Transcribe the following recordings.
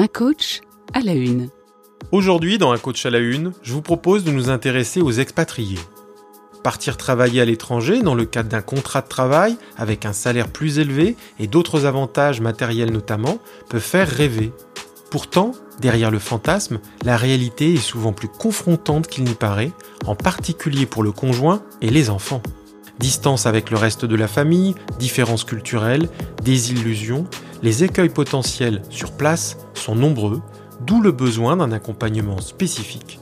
Un coach à la une. Aujourd'hui, dans Un coach à la une, je vous propose de nous intéresser aux expatriés. Partir travailler à l'étranger dans le cadre d'un contrat de travail avec un salaire plus élevé et d'autres avantages matériels notamment peut faire rêver. Pourtant, derrière le fantasme, la réalité est souvent plus confrontante qu'il n'y paraît, en particulier pour le conjoint et les enfants. Distance avec le reste de la famille, différences culturelles, désillusions, les écueils potentiels sur place sont nombreux, d'où le besoin d'un accompagnement spécifique.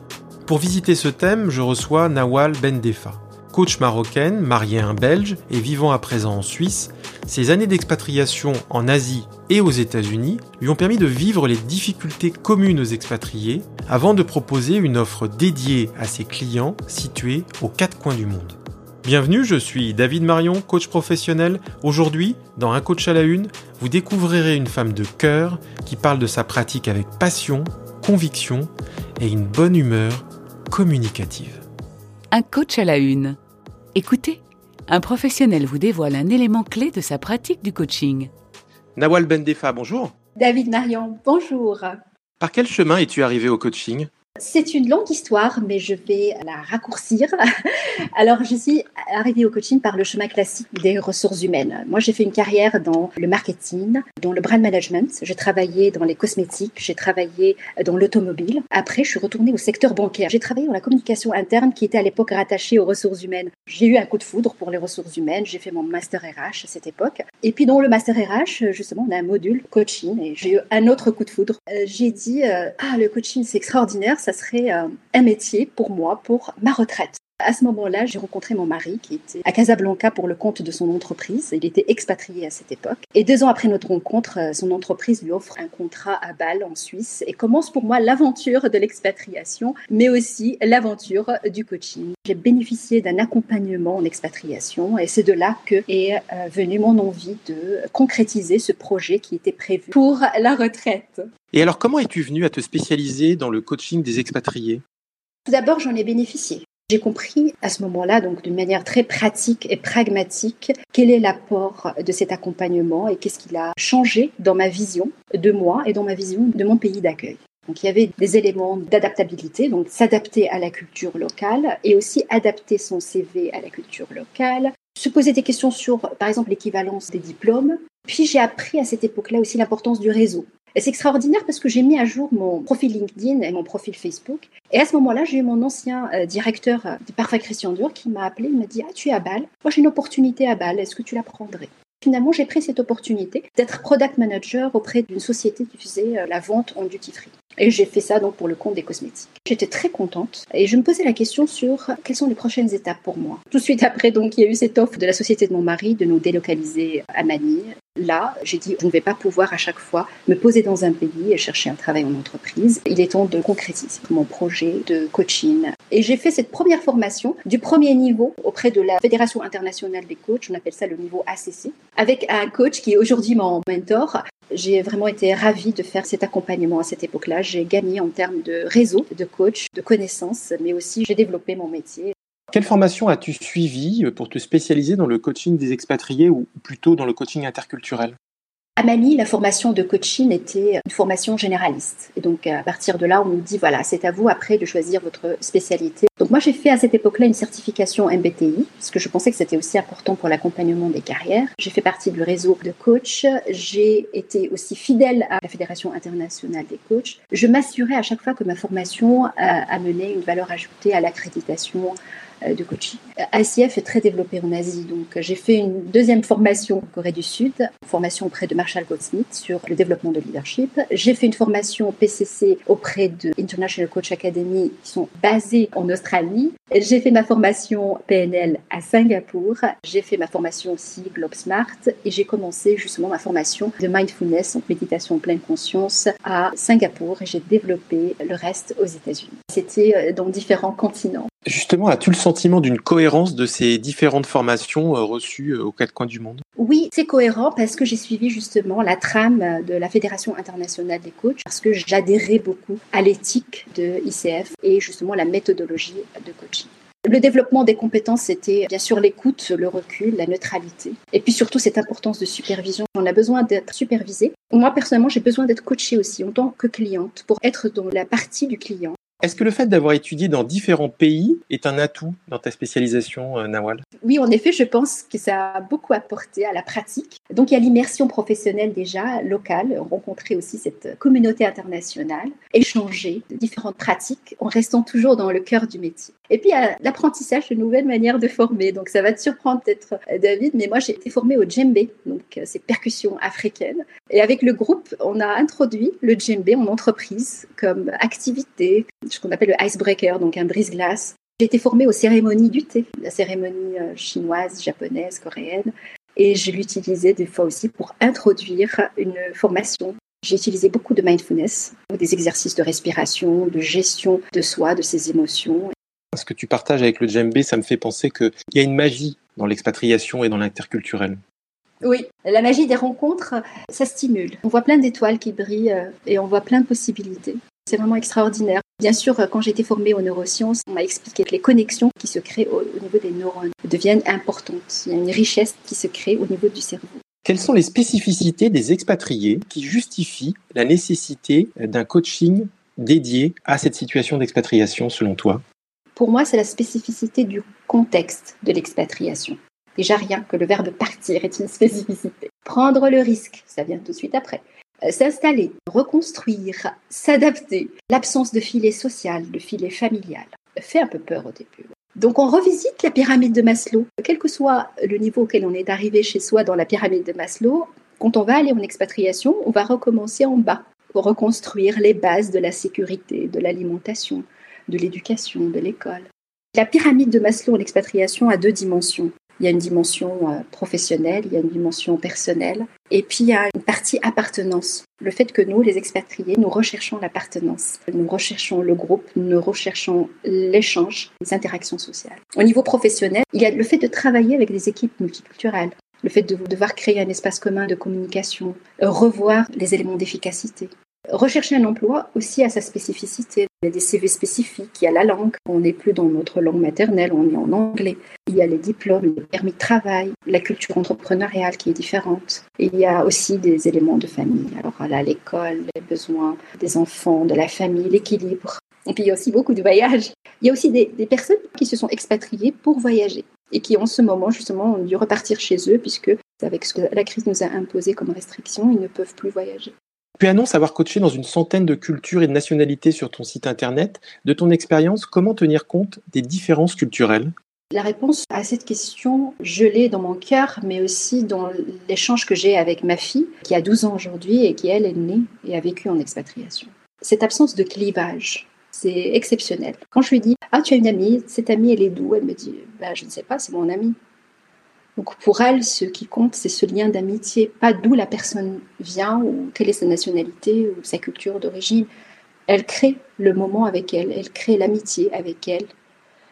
Pour visiter ce thème, je reçois Nawal Bendefa. Coach marocaine, mariée à un Belge et vivant à présent en Suisse, ses années d'expatriation en Asie et aux États-Unis lui ont permis de vivre les difficultés communes aux expatriés avant de proposer une offre dédiée à ses clients situés aux quatre coins du monde. Bienvenue, je suis David Marion, coach professionnel. Aujourd'hui, dans Un coach à la une, vous découvrirez une femme de cœur qui parle de sa pratique avec passion, conviction et une bonne humeur communicative. Un coach à la une. Écoutez, un professionnel vous dévoile un élément clé de sa pratique du coaching. Nawal Bendefa, bonjour. David Marion, bonjour. Par quel chemin es-tu arrivé au coaching? C'est une longue histoire, mais je vais la raccourcir. Alors, je suis arrivée au coaching par le chemin classique des ressources humaines. Moi, j'ai fait une carrière dans le marketing, dans le brand management. J'ai travaillé dans les cosmétiques, j'ai travaillé dans l'automobile. Après, je suis retournée au secteur bancaire. J'ai travaillé dans la communication interne qui était à l'époque rattachée aux ressources humaines. J'ai eu un coup de foudre pour les ressources humaines. J'ai fait mon master RH à cette époque. Et puis, dans le master RH, justement, on a un module coaching et j'ai eu un autre coup de foudre. Euh, j'ai dit, euh, ah, le coaching, c'est extraordinaire ça serait euh, un métier pour moi, pour ma retraite. À ce moment-là, j'ai rencontré mon mari qui était à Casablanca pour le compte de son entreprise. Il était expatrié à cette époque. Et deux ans après notre rencontre, euh, son entreprise lui offre un contrat à Bâle en Suisse et commence pour moi l'aventure de l'expatriation, mais aussi l'aventure du coaching. J'ai bénéficié d'un accompagnement en expatriation et c'est de là que est euh, venue mon envie de concrétiser ce projet qui était prévu pour la retraite. Et alors, comment es-tu venu à te spécialiser dans le coaching des expatriés? Tout d'abord, j'en ai bénéficié. J'ai compris à ce moment-là, donc d'une manière très pratique et pragmatique, quel est l'apport de cet accompagnement et qu'est-ce qu'il a changé dans ma vision de moi et dans ma vision de mon pays d'accueil. Donc il y avait des éléments d'adaptabilité, donc s'adapter à la culture locale et aussi adapter son CV à la culture locale, se poser des questions sur, par exemple, l'équivalence des diplômes. Puis j'ai appris à cette époque-là aussi l'importance du réseau. C'est extraordinaire parce que j'ai mis à jour mon profil LinkedIn et mon profil Facebook. Et à ce moment-là, j'ai eu mon ancien euh, directeur euh, du Parfait Christian Dior qui m'a appelé, il m'a dit Ah, tu es à Bâle Moi, j'ai une opportunité à Bâle, est-ce que tu la prendrais? Finalement, j'ai pris cette opportunité d'être product manager auprès d'une société qui faisait euh, la vente en duty free. Et j'ai fait ça donc pour le compte des cosmétiques. J'étais très contente et je me posais la question sur quelles sont les prochaines étapes pour moi. Tout de suite après, donc, il y a eu cette offre de la société de mon mari de nous délocaliser à Manille. Là, j'ai dit, je ne vais pas pouvoir à chaque fois me poser dans un pays et chercher un travail en entreprise. Il est temps de concrétiser mon projet de coaching. Et j'ai fait cette première formation du premier niveau auprès de la Fédération internationale des coachs, on appelle ça le niveau ACC, avec un coach qui est aujourd'hui mon mentor, j'ai vraiment été ravie de faire cet accompagnement à cette époque-là. J'ai gagné en termes de réseau, de coach, de connaissances, mais aussi j'ai développé mon métier. Quelle formation as-tu suivi pour te spécialiser dans le coaching des expatriés ou plutôt dans le coaching interculturel? À Mani, la formation de coaching était une formation généraliste. Et donc, à partir de là, on nous dit, voilà, c'est à vous après de choisir votre spécialité. Donc, moi, j'ai fait à cette époque-là une certification MBTI, parce que je pensais que c'était aussi important pour l'accompagnement des carrières. J'ai fait partie du réseau de coachs. J'ai été aussi fidèle à la Fédération internationale des coachs. Je m'assurais à chaque fois que ma formation amenait une valeur ajoutée à l'accréditation euh, de coaching. ICF est très développé en Asie, donc j'ai fait une deuxième formation en Corée du Sud, formation auprès de Marshall Goldsmith sur le développement de leadership. J'ai fait une formation PCC auprès de International Coach Academy qui sont basées en Australie. J'ai fait ma formation PNL à Singapour. J'ai fait ma formation aussi Globe Smart et j'ai commencé justement ma formation de mindfulness, donc méditation pleine conscience à Singapour et j'ai développé le reste aux États-Unis. C'était euh, dans différents continents. Justement, as-tu le sentiment d'une cohérence de ces différentes formations euh, reçues euh, aux quatre coins du monde? Oui, c'est cohérent parce que j'ai suivi justement la trame de la Fédération internationale des coachs, parce que j'adhérais beaucoup à l'éthique de ICF et justement la méthodologie de coaching. Le développement des compétences, c'était bien sûr l'écoute, le recul, la neutralité. Et puis surtout cette importance de supervision. On a besoin d'être supervisé. Moi, personnellement, j'ai besoin d'être coachée aussi en tant que cliente pour être dans la partie du client. Est-ce que le fait d'avoir étudié dans différents pays est un atout dans ta spécialisation, euh, Nawal? Oui, en effet, je pense que ça a beaucoup apporté à la pratique. Donc, il y a l'immersion professionnelle déjà locale, rencontrer aussi cette communauté internationale, échanger de différentes pratiques en restant toujours dans le cœur du métier. Et puis, il y a l'apprentissage de nouvelles manières de former. Donc, ça va te surprendre peut-être, euh, David, mais moi, j'ai été formée au djembé, donc euh, c'est percussion africaine. Et avec le groupe, on a introduit le djembé en entreprise comme activité, ce qu'on appelle le icebreaker, donc un brise-glace. J'ai été formée aux cérémonies du thé, la cérémonie euh, chinoise, japonaise, coréenne, et je l'utilisais des fois aussi pour introduire une formation. J'ai utilisé beaucoup de mindfulness, des exercices de respiration, de gestion de soi, de ses émotions. Ce que tu partages avec le djembé, ça me fait penser qu'il y a une magie dans l'expatriation et dans l'interculturel. Oui, la magie des rencontres, ça stimule. On voit plein d'étoiles qui brillent euh, et on voit plein de possibilités. C'est vraiment extraordinaire. Bien sûr, quand j'ai été formée aux neurosciences, on m'a expliqué que les connexions qui se créent au, niveau des neurones deviennent importantes. Il y a une richesse qui se crée au niveau du cerveau. Quelles sont les spécificités des expatriés qui justifient la nécessité d'un coaching dédié à cette situation d'expatriation selon toi? Pour moi, c'est la spécificité du contexte de l'expatriation. Déjà rien que le verbe partir est une spécificité. Prendre le risque, ça vient tout de suite après. S'installer, reconstruire, s'adapter. L'absence de filet social, de filet familial, fait un peu peur au début. Donc on revisite la pyramide de Maslow. Quel que soit le niveau auquel on est arrivé chez soi dans la pyramide de Maslow, quand on va aller en expatriation, on va recommencer en bas pour reconstruire les bases de la sécurité, de l'alimentation, de l'éducation, de l'école. La pyramide de Maslow en expatriation a deux dimensions. Il y a une dimension euh, professionnelle, il y a une dimension personnelle, et puis il y a une partie appartenance. Le fait que nous, les expatriés, nous recherchons l'appartenance, nous recherchons le groupe, nous recherchons l'échange, les interactions sociales. Au niveau professionnel, il y a le fait de travailler avec des équipes multiculturelles, le fait de devoir créer un espace commun de communication, revoir les éléments d'efficacité. Rechercher un emploi aussi a sa spécificité. Il y a des CV spécifiques, il y a la langue. On n'est plus dans notre langue maternelle, on est en anglais. Il y a les diplômes, les permis de travail, la culture entrepreneuriale qui est différente. Il y a aussi des éléments de famille. Alors là, l'école, les besoins des enfants, de la famille, l'équilibre. Et puis il y a aussi beaucoup de voyages. Il y a aussi des, des personnes qui se sont expatriées pour voyager et qui en ce moment justement ont dû repartir chez eux puisque avec ce que la crise nous a imposé comme restriction, ils ne peuvent plus voyager. Tu annonces avoir coaché dans une centaine de cultures et de nationalités sur ton site internet. De ton expérience, comment tenir compte des différences culturelles? La réponse à cette question, je l'ai dans mon cœur, mais aussi dans l'échange que j'ai avec ma fille, qui a 12 ans aujourd'hui et qui, elle, est née et a vécu en expatriation. Cette absence de clivage, c'est exceptionnel. Quand je lui dis Ah, tu as une amie, cette amie, elle est d'où? Elle me dit bah, Je ne sais pas, c'est mon amie. Donc pour elle, ce qui compte, c'est ce lien d'amitié, pas d'où la personne vient ou quelle est sa nationalité ou sa culture d'origine. Elle crée le moment avec elle, elle crée l'amitié avec elle.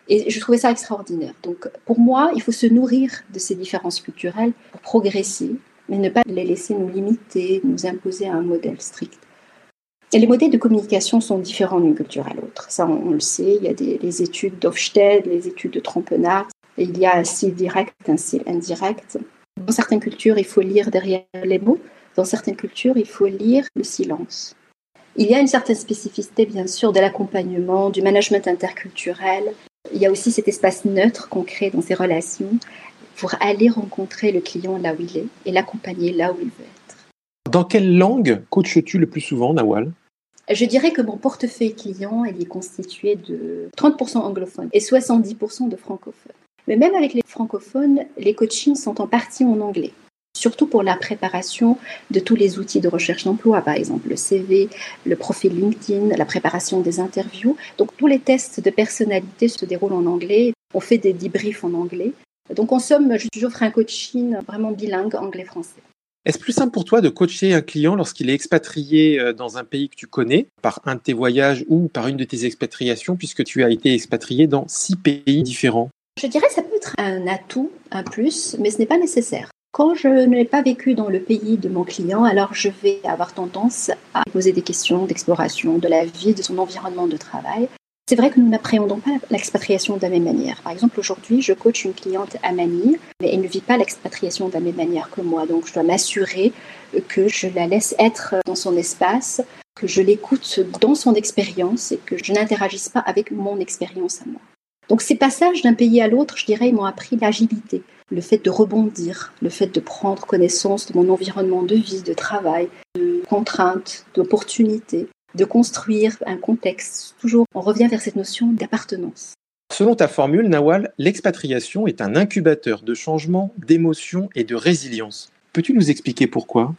Et je trouvais ça extraordinaire. Donc pour moi, il faut se nourrir de ces différences culturelles pour progresser, mais ne pas les laisser nous limiter, nous imposer un modèle strict. Et les modèles de communication sont différents d'une culture à l'autre. Ça, on, le sait. Il y a des, les études d'Ofsted, les études de Trompenard, il y a un style direct, un style indirect. Dans certaines cultures, il faut lire derrière les mots. Dans certaines cultures, il faut lire le silence. Il y a une certaine spécificité, bien sûr, de l'accompagnement, du management interculturel. Il y a aussi cet espace neutre qu'on crée dans ces relations pour aller rencontrer le client là où il est et l'accompagner là où il veut être. Dans quelle langue coaches-tu le plus souvent, Nawal? Je dirais que mon portefeuille client est constitué de 30% anglophones et 70% de francophones. Mais même avec les francophones, les coachings sont en partie en anglais, surtout pour la préparation de tous les outils de recherche d'emploi, par exemple le CV, le profil LinkedIn, la préparation des interviews. Donc tous les tests de personnalité se déroulent en anglais. On fait des debriefs en anglais. Donc en somme, j'offre un coaching vraiment bilingue anglais-français. Est-ce plus simple pour toi de coacher un client lorsqu'il est expatrié euh, dans un pays que tu connais, par un de tes voyages ou par une de tes expatriations, puisque tu as été expatrié dans six pays différents? Je dirais que ça peut être un atout, un plus, mais ce n'est pas nécessaire. Quand je n'ai pas vécu dans le pays de mon client, alors je vais avoir tendance à poser des questions d'exploration de la vie, de son environnement de travail. C'est vrai que nous n'appréhendons pas l'expatriation de la même manière. Par exemple, aujourd'hui, je coach une cliente à Manille, mais elle ne vit pas l'expatriation de la même manière que moi. Donc, je dois m'assurer que je la laisse être dans son espace, que je l'écoute dans son expérience et que je n'interagisse pas avec mon expérience à moi. Donc, ces passages d'un pays à l'autre, je dirais, m'ont appris l'agilité, le fait de rebondir, le fait de prendre connaissance de mon environnement de vie, de travail, de contraintes, d'opportunités, de construire un contexte. Toujours, on revient vers cette notion d'appartenance. Selon ta formule, Nawal, l'expatriation est un incubateur de changement, d'émotion et de résilience. Peux-tu nous expliquer pourquoi?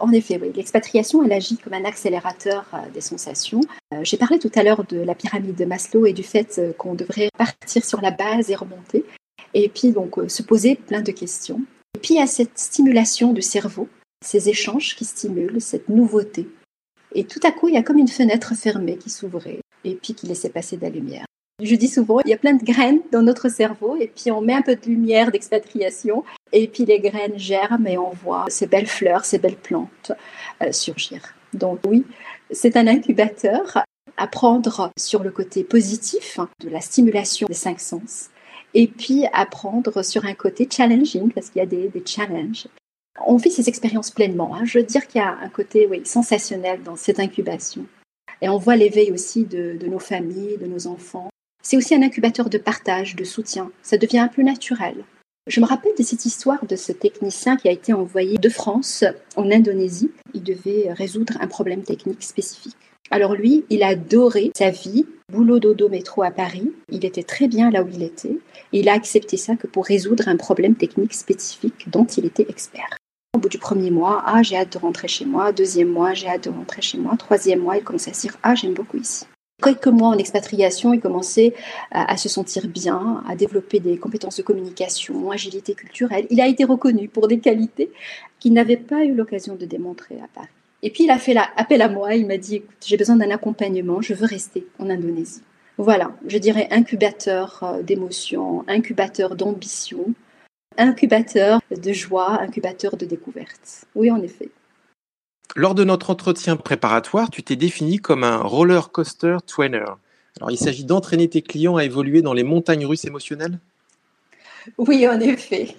En effet, oui, l'expatriation, elle agit comme un accélérateur euh, des sensations. Euh, j'ai parlé tout à l'heure de la pyramide de Maslow et du fait euh, qu'on devrait partir sur la base et remonter. Et puis, donc, se poser plein de questions. Et puis, a cette stimulation du cerveau, ces échanges qui stimulent cette nouveauté, et tout à coup, il y a comme une fenêtre fermée qui s'ouvrait et puis qui laissait passer de la lumière. Je dis souvent, il y a plein de graines dans notre cerveau et puis on met un peu de lumière d'expatriation et puis les graines germent et on voit ces belles fleurs, ces belles plantes euh, surgir. Donc oui, c'est un incubateur. Apprendre sur le côté positif de la stimulation des cinq sens et puis apprendre sur un côté challenging parce qu'il y a des, des challenges on vit ces expériences pleinement. Hein. Je veux dire qu'il y a un côté oui, sensationnel dans cette incubation. Et on voit l'éveil aussi de, nos familles, de nos enfants. C'est aussi un incubateur de partage, de soutien. Ça devient un peu naturel. Je me rappelle de cette histoire de ce technicien qui a été envoyé de France en Indonésie. Il devait résoudre un problème technique spécifique. Alors lui, il a adoré sa vie, boulot dodo métro à Paris. Il était très bien là où il était. Il a accepté ça que pour résoudre un problème technique spécifique dont il était expert. Au bout du premier mois, ah, j'ai hâte de rentrer chez moi. Deuxième mois, j'ai hâte de rentrer chez moi. Troisième mois, il commençait à se dire, ah, j'aime beaucoup ici. Quelques mois en expatriation, il commençait à, se sentir bien, à développer des compétences de communication, agilité culturelle. Il a été reconnu pour des qualités qu'il n'avait pas eu l'occasion de démontrer à Paris. Et puis il a fait appel à moi, il m'a dit, écoute, j'ai besoin d'un accompagnement, je veux rester en Indonésie. Voilà, je dirais incubateur euh, d'émotions, incubateur d'ambition, incubateur de joie, incubateur de découverte. Oui, en effet. Lors de notre entretien préparatoire, tu t'es défini comme un roller coaster trainer. Alors, il s'agit d'entraîner tes clients à évoluer dans les montagnes russes émotionnelles? Oui, en effet.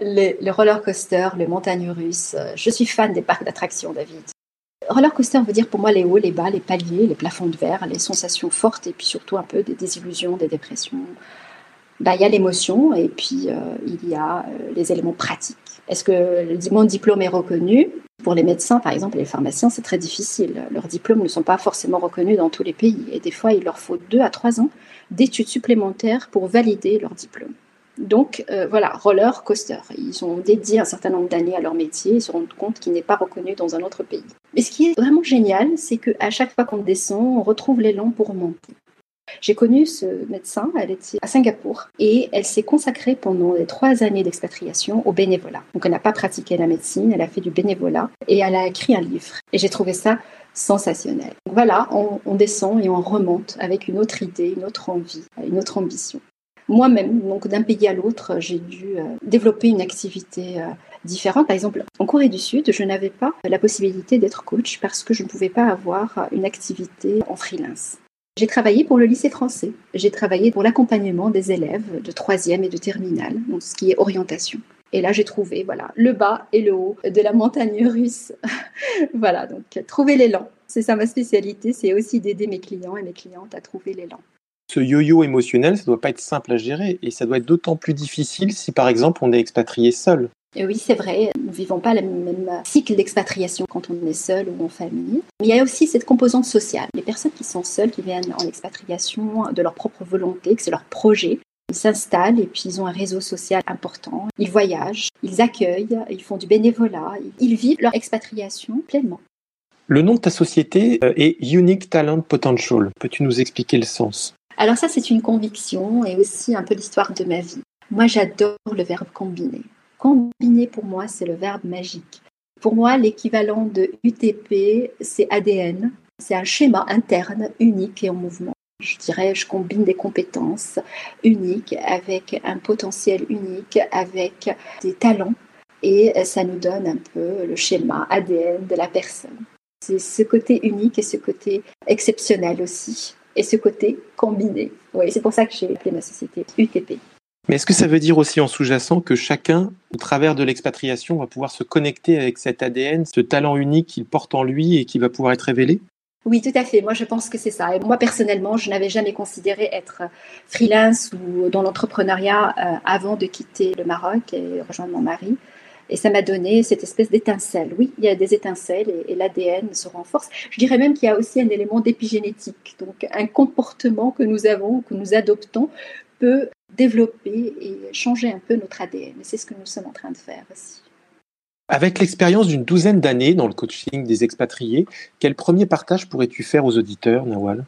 Les, roller coaster, les montagnes russes. Je suis fan des parcs d'attractions, David. Roller coaster veut dire pour moi les hauts, les bas, les paliers, les plafonds de verre, les sensations fortes et puis surtout un peu des désillusions, des dépressions, bah, il y a l'émotion et puis euh, il y a euh, les éléments pratiques. Est-ce que mon diplôme est reconnu? Pour les médecins, par exemple, et les pharmaciens, c'est très difficile. Leurs diplômes ne sont pas forcément reconnus dans tous les pays. Et des fois, il leur faut deux à trois ans d'études supplémentaires pour valider leur diplôme. Donc euh, voilà, roller coaster. Ils ont dédié un certain nombre d'années à leur métier et se rendent compte qu'il n'est pas reconnu dans un autre pays. Mais ce qui est vraiment génial, c'est qu'à chaque fois qu'on descend, on retrouve l'élan pour monter. J'ai connu ce médecin, elle était à Singapour et elle s'est consacrée pendant les trois années d'expatriation au bénévolat. Donc elle n'a pas pratiqué la médecine, elle a fait du bénévolat et elle a écrit un livre. Et j'ai trouvé ça sensationnel. voilà, on, descend et on remonte avec une autre idée, une autre envie, une autre ambition. Moi-même, donc d'un pays à l'autre, j'ai dû euh, développer une activité euh, différente. Par exemple, en Corée du Sud, je n'avais pas la possibilité d'être coach parce que je ne pouvais pas avoir une activité en freelance. J'ai travaillé pour le lycée français. J'ai travaillé pour l'accompagnement des élèves de troisième et de terminale, donc ce qui est orientation. Et là, j'ai trouvé voilà le bas et le haut de la montagne russe. voilà, donc trouver l'élan. C'est ça ma spécialité, c'est aussi d'aider mes clients et mes clientes à trouver l'élan. Ce yo-yo émotionnel, ça doit pas être simple à gérer et ça doit être d'autant plus difficile si par exemple on est expatrié seul oui, c'est vrai, nous ne vivons pas le même cycle d'expatriation quand on est seul ou en famille. Mais il y a aussi cette composante sociale. Les personnes qui sont seules, qui viennent en expatriation de leur propre volonté, que c'est leur projet, ils s'installent et puis ils ont un réseau social important. Ils voyagent, ils accueillent, ils font du bénévolat, ils vivent leur expatriation pleinement. Le nom de ta société euh, est Unique Talent Potential. Peux-tu nous expliquer le sens? Alors ça, c'est une conviction et aussi un peu l'histoire de ma vie. Moi, j'adore le verbe combiner. Combiner, pour moi, c'est le verbe magique. Pour moi, l'équivalent de UTP, c'est ADN. C'est un schéma interne unique et en mouvement. Je dirais, je combine des compétences uniques avec un potentiel unique, avec des talents, et ça nous donne un peu le schéma ADN de la personne. C'est ce côté unique et ce côté exceptionnel aussi. et ce côté combiné. Oui, c'est pour ça que j'ai appelé ma société UTP. Mais est-ce que ça veut dire aussi en sous-jacent que chacun, au travers de l'expatriation, va pouvoir se connecter avec cet ADN, ce talent unique qu'il porte en lui et qui va pouvoir être révélé? Oui, tout à fait. Moi, je pense que c'est ça. Et moi, personnellement, je n'avais jamais considéré être freelance ou dans l'entrepreneuriat euh, avant de quitter le Maroc et rejoindre mon mari. Et ça m'a donné cette espèce d'étincelle. Oui, il y a des étincelles et, l'ADN se renforce. Je dirais même qu'il y a aussi un élément d'épigénétique. Donc, un comportement que nous avons, que nous adoptons, peut développer et changer un peu notre ADN. C'est ce que nous sommes en train de faire aussi. Avec l'expérience d'une douzaine d'années dans le coaching des expatriés, quel premier partage pourrais-tu faire aux auditeurs, Nawal?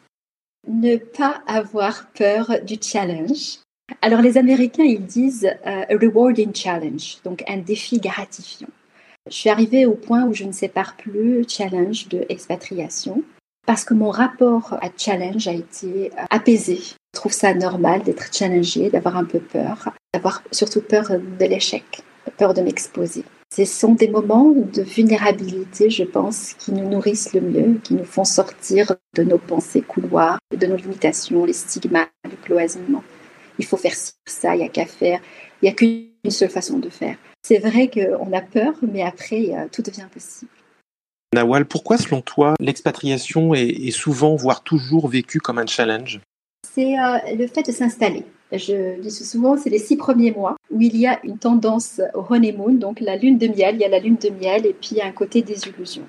Ne pas avoir peur du challenge. Alors les Américains, ils disent euh, a rewarding challenge, donc un défi gratifiant. Je suis arrivée au point où je ne sépare plus challenge de expatriation parce que mon rapport à challenge a été euh, apaisé. Je trouve ça normal d'être challengé, d'avoir un peu peur, d'avoir surtout peur de l'échec, peur de m'exposer. Ce sont des moments de vulnérabilité, je pense, qui nous nourrissent le mieux, qui nous font sortir de nos pensées couloirs, de nos limitations, les stigmates, le cloisonnement. Il faut faire ça, il n'y a qu'à faire. Il n'y a qu'une seule façon de faire. C'est vrai qu'on a peur, mais après, tout devient possible. Nawal, pourquoi selon toi l'expatriation est, souvent, voire toujours vécue comme un challenge? C'est euh, le fait de s'installer. Je dis souvent, c'est les six premiers mois où il y a une tendance au honeymoon, donc la lune de miel, il y a la lune de miel et puis il y a un côté désillusion.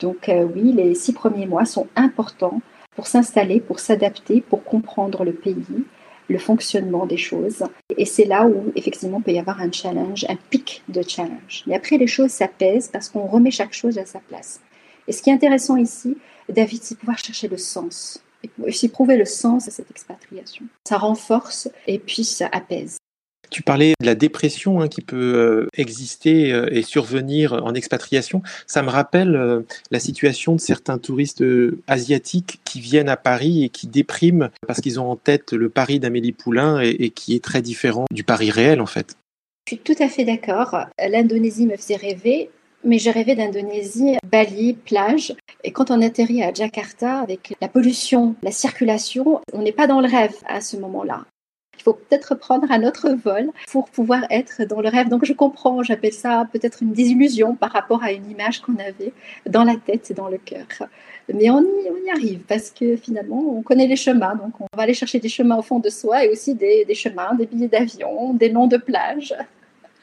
Donc euh, oui, les six premiers mois sont importants pour s'installer, pour s'adapter, pour comprendre le pays, le fonctionnement des choses. Et c'est là où effectivement peut y avoir un challenge, un pic de challenge. Mais après les choses s'apaisent parce qu'on remet chaque chose à sa place. Et ce qui est intéressant ici, David, c'est pouvoir chercher le sens et aussi prouver le sens de cette expatriation. Ça renforce et puis ça apaise. Tu parlais de la dépression hein, qui peut euh, exister euh, et survenir en expatriation. Ça me rappelle euh, la situation de certains touristes asiatiques qui viennent à Paris et qui dépriment parce qu'ils ont en tête le Paris d'Amélie Poulain et, qui est très différent du Paris réel en fait. Je suis tout à fait d'accord. L'Indonésie me faisait rêver mais j'ai rêvé d'Indonésie, Bali, plage. Et quand on atterrit à Jakarta, avec la pollution, la circulation, on n'est pas dans le rêve à ce moment-là. Il faut peut-être prendre un autre vol pour pouvoir être dans le rêve. Donc je comprends, j'appelle ça peut-être une désillusion par rapport à une image qu'on avait dans la tête et dans le cœur. Mais on y, on y, arrive parce que finalement, on connaît les chemins. Donc on va aller chercher des chemins au fond de soi et aussi des, des chemins, des billets d'avion, des noms de plage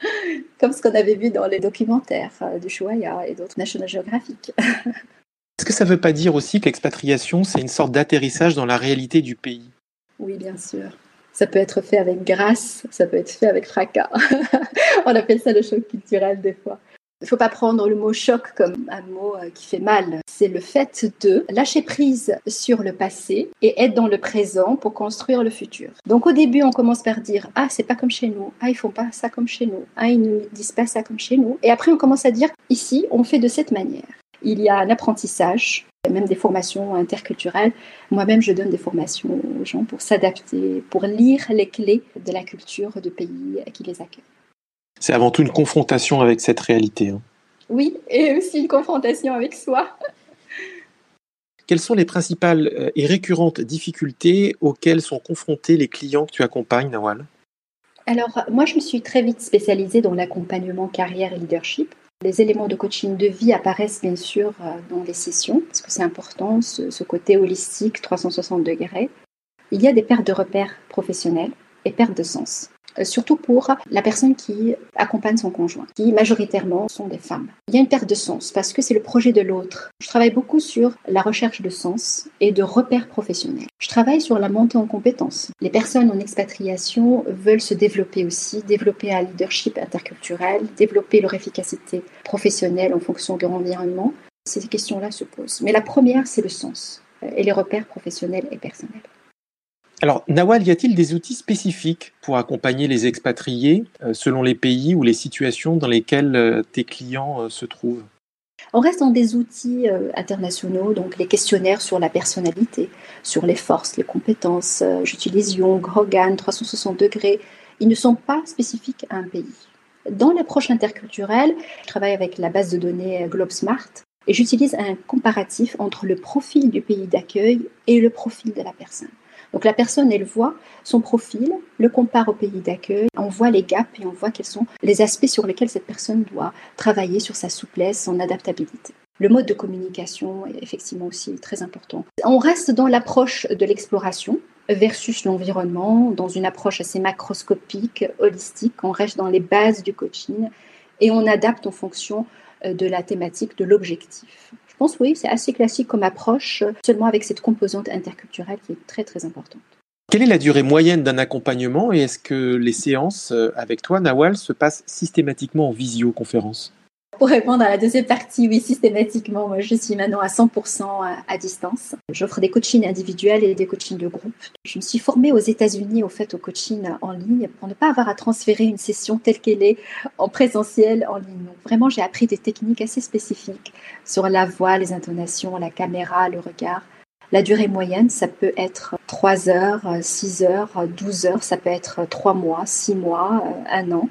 comme ce qu'on avait vu dans les documentaires euh, de Shuaya et d'autres National Geographic. Est-ce que ça ne veut pas dire aussi que l'expatriation, c'est une sorte d'atterrissage dans la réalité du pays? Oui, bien sûr. Ça peut être fait avec grâce, ça peut être fait avec fracas. On appelle ça le choc culturel des fois. Il ne faut pas prendre le mot choc comme un mot euh, qui fait mal. C'est le fait de lâcher prise sur le passé et être dans le présent pour construire le futur. Donc au début, on commence par dire ah c'est pas comme chez nous, ah ils font pas ça comme chez nous, ah ils ne disent pas ça comme chez nous. Et après on commence à dire ici on fait de cette manière. Il y a un apprentissage, même des formations interculturelles. Moi-même, je donne des formations aux gens pour s'adapter, pour lire les clés de la culture du pays qui les accueille c'est avant tout une confrontation avec cette réalité. Hein. Oui, et aussi une confrontation avec soi. Quelles sont les principales euh, et récurrentes difficultés auxquelles sont confrontés les clients que tu accompagnes, Nawal? Alors, moi, je me suis très vite spécialisée dans l'accompagnement carrière et leadership. Les éléments de coaching de vie apparaissent bien sûr euh, dans les sessions, parce que c'est important, ce, ce côté holistique 360 degrés. Il y a des pertes de repères professionnels et pertes de sens. Euh, surtout pour la personne qui accompagne son conjoint, qui majoritairement sont des femmes. Il y a une perte de sens parce que c'est le projet de l'autre. Je travaille beaucoup sur la recherche de sens et de repères professionnels. Je travaille sur la montée en compétences. Les personnes en expatriation veulent se développer aussi, développer un leadership interculturel, développer leur efficacité professionnelle en fonction de leur environnement. Ces questions-là se posent. Mais la première, c'est le sens et les repères professionnels et personnels. Alors, Nawal, y a-t-il des outils spécifiques pour accompagner les expatriés euh, selon les pays ou les situations dans lesquelles euh, tes clients euh, se trouvent? On reste dans des outils internationaux, donc les questionnaires sur la personnalité, sur les forces, les compétences. J'utilise Young, Hogan, 360 degrés. Ils ne sont pas spécifiques à un pays. Dans l'approche interculturelle, je travaille avec la base de données GlobeSmart et j'utilise un comparatif entre le profil du pays d'accueil et le profil de la personne. Donc la personne, elle voit son profil, le compare au pays d'accueil, on voit les gaps et on voit quels sont les aspects sur lesquels cette personne doit travailler sur sa souplesse, son adaptabilité. Le mode de communication est effectivement aussi très important. On reste dans l'approche de l'exploration versus l'environnement, dans une approche assez macroscopique, holistique. On reste dans les bases du coaching et on adapte en fonction euh, de la thématique, de l'objectif. Pense oui, c'est assez classique comme approche, seulement avec cette composante interculturelle qui est très très importante. Quelle est la durée moyenne d'un accompagnement et est-ce que les séances euh, avec toi, Nawal, se passent systématiquement en visioconférence? Pour répondre à la deuxième partie, oui, systématiquement, moi, je suis maintenant à 100% à, distance. J'offre des coachings individuels et des coachings de groupe. Je me suis formée aux États-Unis, au fait, au coaching en ligne pour ne pas avoir à transférer une session telle qu'elle est en présentiel en ligne. Donc, vraiment, j'ai appris des techniques assez spécifiques sur la voix, les intonations, la caméra, le regard. La durée moyenne, ça peut être 3 heures, 6 heures, 12 heures, ça peut être 3 mois, 6 mois, 1 an.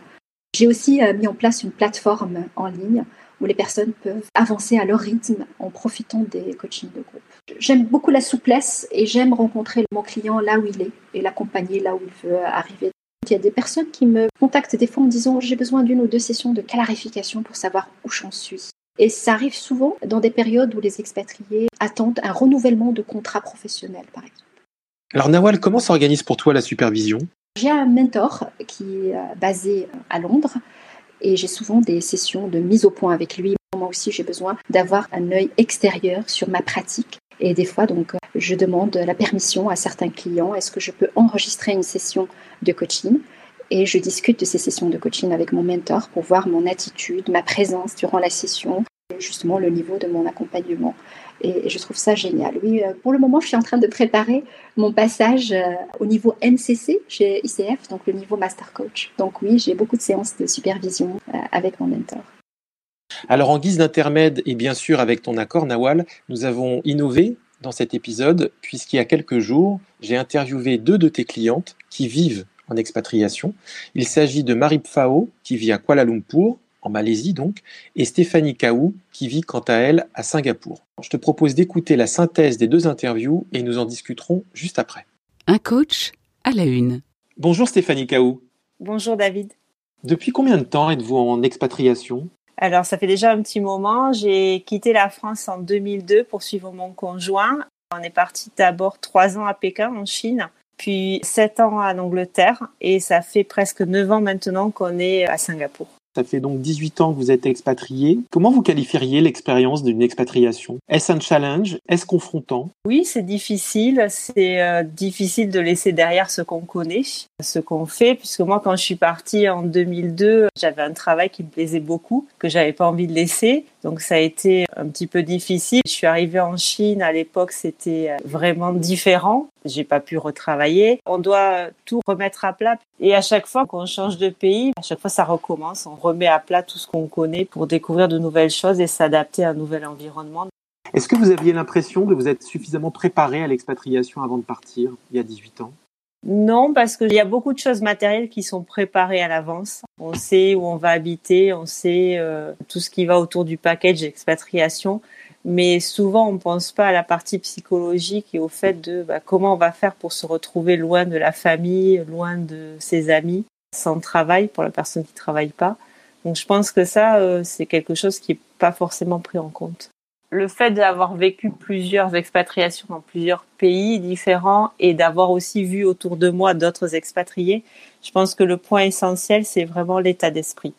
J'ai aussi euh, mis en place une plateforme en ligne où les personnes peuvent avancer à leur rythme en profitant des coachings de groupe. J'aime beaucoup la souplesse et j'aime rencontrer mon client là où il est et l'accompagner là où il veut arriver. Il y a des personnes qui me contactent des fois en disant j'ai besoin d'une ou deux sessions de clarification pour savoir où j'en suis. Et ça arrive souvent dans des périodes où les expatriés attendent un renouvellement de contrat professionnel, par exemple. Alors Nawal, comment s'organise pour toi la supervision? J'ai un mentor qui est euh, basé euh, à Londres et j'ai souvent des sessions de mise au point avec lui. Moi aussi, j'ai besoin d'avoir un œil extérieur sur ma pratique. Et des fois, donc, euh, je demande la permission à certains clients. Est-ce que je peux enregistrer une session de coaching? Et je discute de ces sessions de coaching avec mon mentor pour voir mon attitude, ma présence durant la session, justement le niveau de mon accompagnement. Et je trouve ça génial. Oui, euh, pour le moment, je suis en train de préparer mon passage euh, au niveau MCC chez ICF, donc le niveau Master Coach. Donc oui, j'ai beaucoup de séances de supervision euh, avec mon mentor. Alors en guise d'intermède et bien sûr avec ton accord Nawal, nous avons innové dans cet épisode puisqu'il y a quelques jours, j'ai interviewé deux de tes clientes qui vivent en expatriation. Il s'agit de Marie Pfao qui vit à Kuala Lumpur en Malaisie donc, et Stéphanie Kaou, qui vit quant à elle à Singapour. Je te propose d'écouter la synthèse des deux interviews et nous en discuterons juste après. Un coach à la une. Bonjour Stéphanie Kaou. Bonjour David. Depuis combien de temps êtes-vous en expatriation? Alors ça fait déjà un petit moment. J'ai quitté la France en 2002 pour suivre mon conjoint. On est parti d'abord trois ans à Pékin en Chine puis sept ans en Angleterre et ça fait presque neuf ans maintenant qu'on est à Singapour. Ça fait donc 18 ans que vous êtes expatrié. Comment vous qualifieriez l'expérience d'une expatriation? Est-ce un challenge? Est-ce confrontant? Oui, c'est difficile. C'est euh, difficile de laisser derrière ce qu'on connaît, ce qu'on fait, puisque moi, quand je suis partie en 2002, j'avais un travail qui me plaisait beaucoup, que j'avais pas envie de laisser. Donc ça a été un petit peu difficile. Je suis arrivée en Chine à l'époque, c'était euh, vraiment différent. J'ai pas pu retravailler. On doit tout remettre à plat. Et à chaque fois qu'on change de pays, à chaque fois ça recommence. On remet à plat tout ce qu'on connaît pour découvrir de nouvelles choses et s'adapter à un nouvel environnement. Est-ce que vous aviez l'impression de vous être suffisamment préparé à l'expatriation avant de partir, il y a 18 ans? Non, parce qu'il y a beaucoup de choses matérielles qui sont préparées à l'avance. On sait où on va habiter, on sait euh, tout ce qui va autour du package expatriation, mais souvent on ne pense pas à la partie psychologique et au fait de bah, comment on va faire pour se retrouver loin de la famille, loin de ses amis, sans travail pour la personne qui ne travaille pas. Donc je pense que ça, euh, c'est quelque chose qui n'est pas forcément pris en compte le fait d'avoir vécu plusieurs expatriations dans plusieurs pays différents et d'avoir aussi vu autour de moi d'autres expatriés, je pense que le point essentiel, c'est vraiment l'état d'esprit.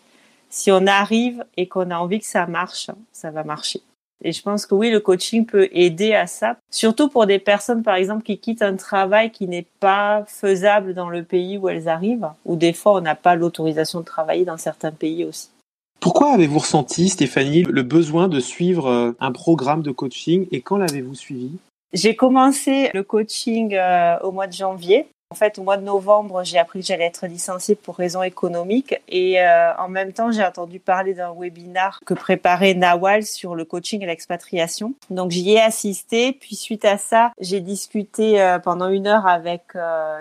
Si on arrive et qu'on a envie que ça marche, ça va marcher. Et je pense que oui, le coaching peut aider à ça, surtout pour des personnes, par exemple, qui quittent un travail qui n'est pas faisable dans le pays où elles arrivent, ou des fois, on n'a pas l'autorisation de travailler dans certains pays aussi. Pourquoi avez-vous ressenti, Stéphanie, le besoin de suivre euh, un programme de coaching et quand l'avez-vous suivi? J'ai commencé le coaching euh, au mois de janvier. En fait, au mois de novembre, j'ai appris que j'allais être licenciée pour raisons économiques et euh, en même temps, j'ai entendu parler d'un webinar que préparait Nawal sur le coaching et l'expatriation. Donc, j'y ai assisté. Puis, suite à ça, j'ai discuté pendant une heure avec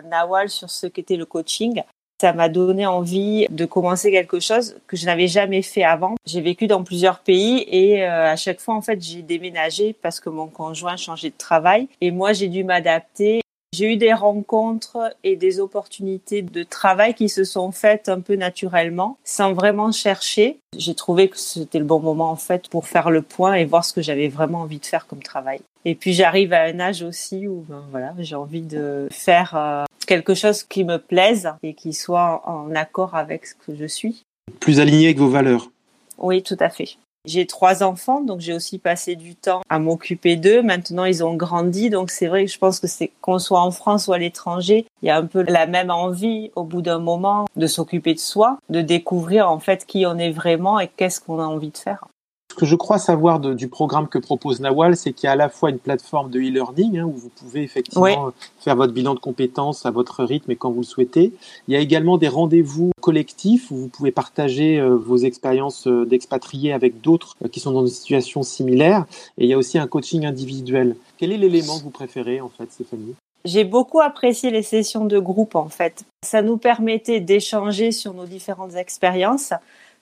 Nawal sur ce qu'était le coaching. ça m'a donné envie de commencer quelque chose que je n'avais jamais fait avant. J'ai vécu dans plusieurs pays et euh, à chaque fois, en fait, j'ai déménagé parce que mon conjoint changeait de travail et moi, j'ai dû m'adapter. J'ai eu des rencontres et des opportunités de travail qui se sont faites un peu naturellement, sans vraiment chercher. J'ai trouvé que c'était le bon moment en fait pour faire le point et voir ce que j'avais vraiment envie de faire comme travail. Et puis j'arrive à un âge aussi où ben, voilà, j'ai envie de faire euh, quelque chose qui me plaise et qui soit en accord avec ce que je suis. Plus aligné avec vos valeurs. Oui, tout à fait. J'ai trois enfants, donc j'ai aussi passé du temps à m'occuper d'eux. Maintenant, ils ont grandi, donc c'est vrai que je pense que c'est qu'on soit en France ou à l'étranger, il y a un peu la même envie au bout d'un moment de s'occuper de soi, de découvrir en fait qui on est vraiment et qu'est-ce qu'on a envie de faire. Ce que je crois savoir du programme que propose Nawal, c'est qu'il y a à la fois une plateforme de e-learning hein, où vous pouvez effectivement faire votre bilan de compétences à votre rythme et quand vous le souhaitez. Il y a également des rendez-vous collectifs où vous pouvez partager euh, vos expériences euh, d'expatriés avec d'autres euh, qui sont dans une situation similaire. Et il y a aussi un coaching individuel. Quel est l'élément que vous préférez en fait, Stéphanie? J'ai beaucoup apprécié les sessions de groupe en fait. Ça nous permettait d'échanger sur nos différentes expériences,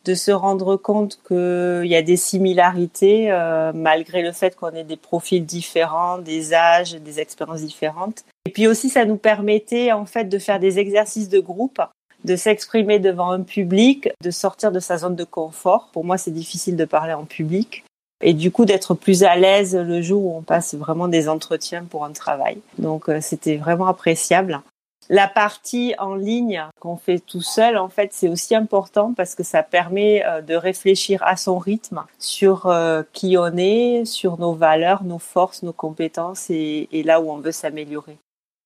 de se rendre compte qu'il y a des similarités euh, malgré le fait qu'on ait des profils différents, des âges, des expériences différentes. Et puis aussi, ça nous permettait en fait de faire des exercices de groupe, de s'exprimer devant un public, de sortir de sa zone de confort. Pour moi, c'est difficile de parler en public. Et du coup, d'être plus à l'aise le jour où on passe vraiment des entretiens pour un travail. Donc, euh, c'était vraiment appréciable. La partie en ligne qu'on fait tout seul, en fait, c'est aussi important parce que ça permet euh, de réfléchir à son rythme sur euh, qui on est, sur nos valeurs, nos forces, nos compétences et, là où on veut s'améliorer.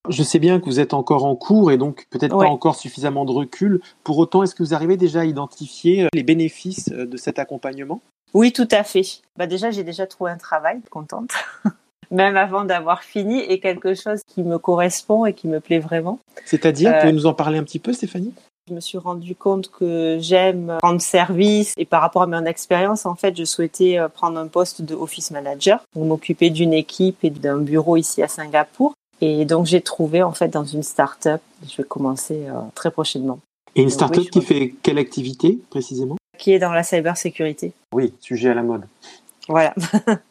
Je sais bien que vous êtes encore en cours et donc peut-être pas encore suffisamment de recul. Pour autant, est-ce que vous arrivez déjà à identifier euh, les bénéfices de cet accompagnement? Oui, tout à fait. Bah déjà, j'ai déjà trouvé un travail, contente. même avant d'avoir fini, et quelque chose qui me correspond et qui me plaît vraiment. C'est-à-dire, vous pouvez euh, nous en parler un petit peu, Stéphanie? Je me suis rendu compte que j'aime rendre service et par rapport à mon expérience, en fait, je souhaitais euh, prendre un poste de office manager pour m'occuper d'une équipe et d'un bureau ici à Singapour. Et donc, j'ai trouvé, en fait, dans une start-up. Je vais commencer euh, très prochainement. Et une start-up qui fait quelle activité, précisément? Qui est dans la cybersécurité. Oui, sujet à la mode. Voilà.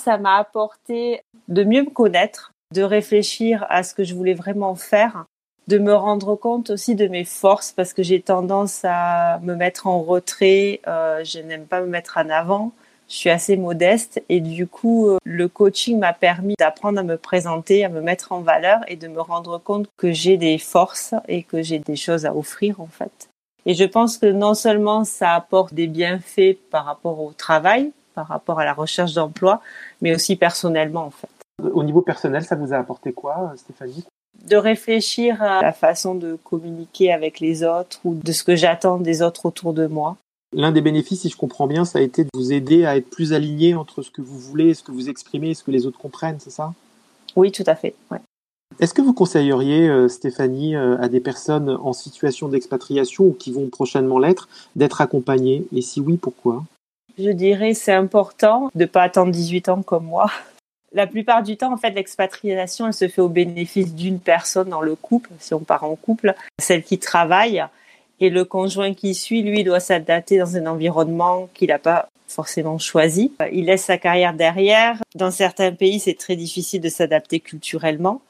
ça m'a apporté de mieux me connaître, de réfléchir à ce que je voulais vraiment faire, de me rendre compte aussi de mes forces parce que j'ai tendance à me mettre en retrait, euh, je n'aime pas me mettre en avant, je suis assez modeste et du coup euh, le coaching m'a permis d'apprendre à me présenter, à me mettre en valeur et de me rendre compte que j'ai des forces et que j'ai des choses à offrir en fait. Et je pense que non seulement ça apporte des bienfaits par rapport au travail, par rapport à la recherche d'emploi, mais aussi personnellement en fait. Au niveau personnel, ça vous a apporté quoi, Stéphanie? De réfléchir à la façon de communiquer avec les autres ou de ce que j'attends des autres autour de moi. L'un des bénéfices, si je comprends bien, ça a été de vous aider à être plus aligné entre ce que vous voulez, ce que vous exprimez, ce que les autres comprennent, c'est ça? Oui, tout à fait. Est-ce que vous conseilleriez, euh, Stéphanie, euh, à des personnes en situation d'expatriation ou qui vont prochainement l'être, d'être accompagnées? Et si oui, pourquoi? Je dirais c'est important de pas attendre 18 ans comme moi. La plupart du temps, en fait, l'expatriation, elle se fait au bénéfice d'une personne dans le couple, si on part en couple, celle qui travaille, et le conjoint qui suit, lui, doit s'adapter dans un environnement qu'il n'a pas forcément choisi. Il laisse sa carrière derrière. Dans certains pays, c'est très difficile de s'adapter culturellement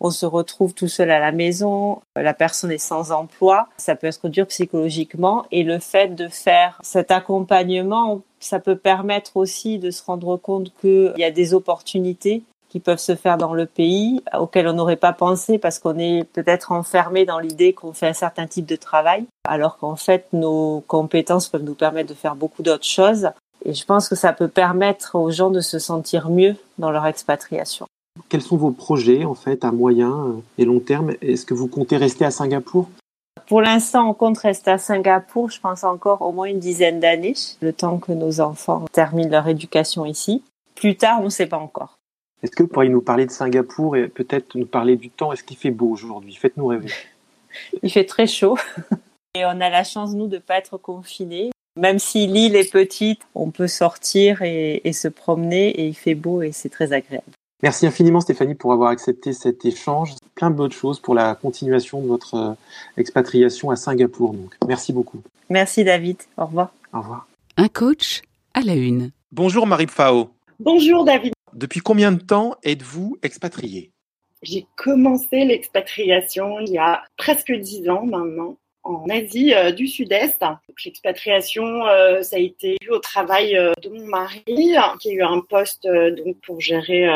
on se retrouve tout seul à la maison, la personne est sans emploi, ça peut être dur psychologiquement et le fait de faire cet accompagnement, ça peut permettre aussi de se rendre compte qu'il y a des opportunités qui peuvent se faire dans le pays auxquelles on n'aurait pas pensé parce qu'on est peut-être enfermé dans l'idée qu'on fait un certain type de travail alors qu'en fait nos compétences peuvent nous permettre de faire beaucoup d'autres choses et je pense que ça peut permettre aux gens de se sentir mieux dans leur expatriation. Quels sont vos projets en fait à moyen euh, et long terme? Est-ce que vous comptez rester à Singapour? Pour l'instant, on compte rester à Singapour, je pense encore au moins une dizaine d'années, le temps que nos enfants terminent leur éducation ici. Plus tard, on ne sait pas encore. Est-ce que vous pourriez nous parler de Singapour et peut-être nous parler du temps? Est-ce qu'il fait beau aujourd'hui? Faites-nous rêver. Il fait très chaud et on a la chance, nous, de ne pas être confinés. Même si l'île est petite, on peut sortir et, et se promener et il fait beau et c'est très agréable. Merci infiniment Stéphanie pour avoir accepté cet échange. Plein de bonnes choses pour la continuation de votre euh, expatriation à Singapour. Donc, merci beaucoup. Merci David. Au revoir. Au revoir. Un coach à la une. Bonjour Marie Pfao. Bonjour David. Depuis combien de temps êtes-vous expatriée? J'ai commencé l'expatriation il y a presque dix ans maintenant en Asie euh, du Sud-Est. L'expatriation, euh, ça a été dû au travail euh, de mon mari, qui a eu un poste donc pour gérer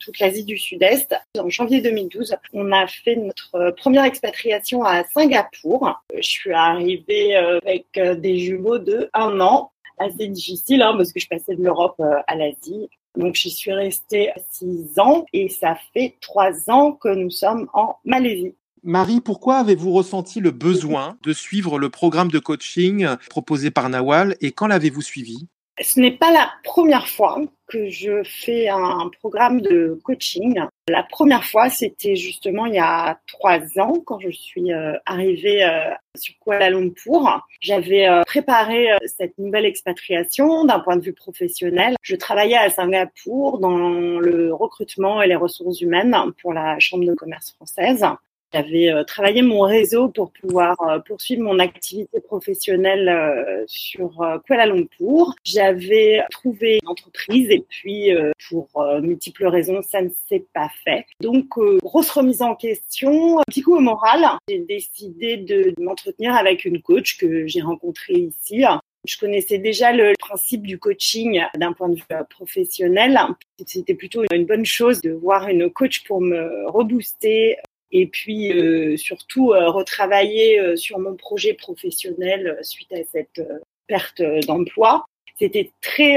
toute l'Asie du Sud-Est. En janvier 2012, on a fait notre première expatriation à Singapour. Je suis arrivée avec des jumeaux de un an assez difficile hein, parce que je passais de l'Europe à l'Asie. Donc j'y suis restée six ans et ça fait trois ans que nous sommes en Malaisie. Marie, pourquoi avez-vous ressenti le besoin de suivre le programme de coaching proposé par Nawal et quand l'avez-vous suivi? Ce n'est pas la première fois que je fais un programme de coaching. La première fois, c'était justement il y a trois ans quand je suis euh, arrivée euh, sur Kuala Lumpur. J'avais euh, préparé cette nouvelle expatriation d'un point de vue professionnel. Je travaillais à Singapour dans le recrutement et les ressources humaines pour la Chambre de commerce française. J'avais euh, travaillé mon réseau pour pouvoir euh, poursuivre mon activité professionnelle euh, sur Kuala Lumpur. J'avais trouvé une entreprise et puis pour multiples raisons, ça ne s'est pas fait. Donc, grosse remise en question, petit coup au moral. J'ai décidé de m'entretenir avec une coach que j'ai rencontrée ici je connaissais déjà le principe du coaching d'un point de vue professionnel. C'était plutôt une bonne chose de voir une coach pour me rebooster et puis euh, surtout euh, retravailler euh, sur mon projet professionnel suite à cette perte d'emploi. C'était très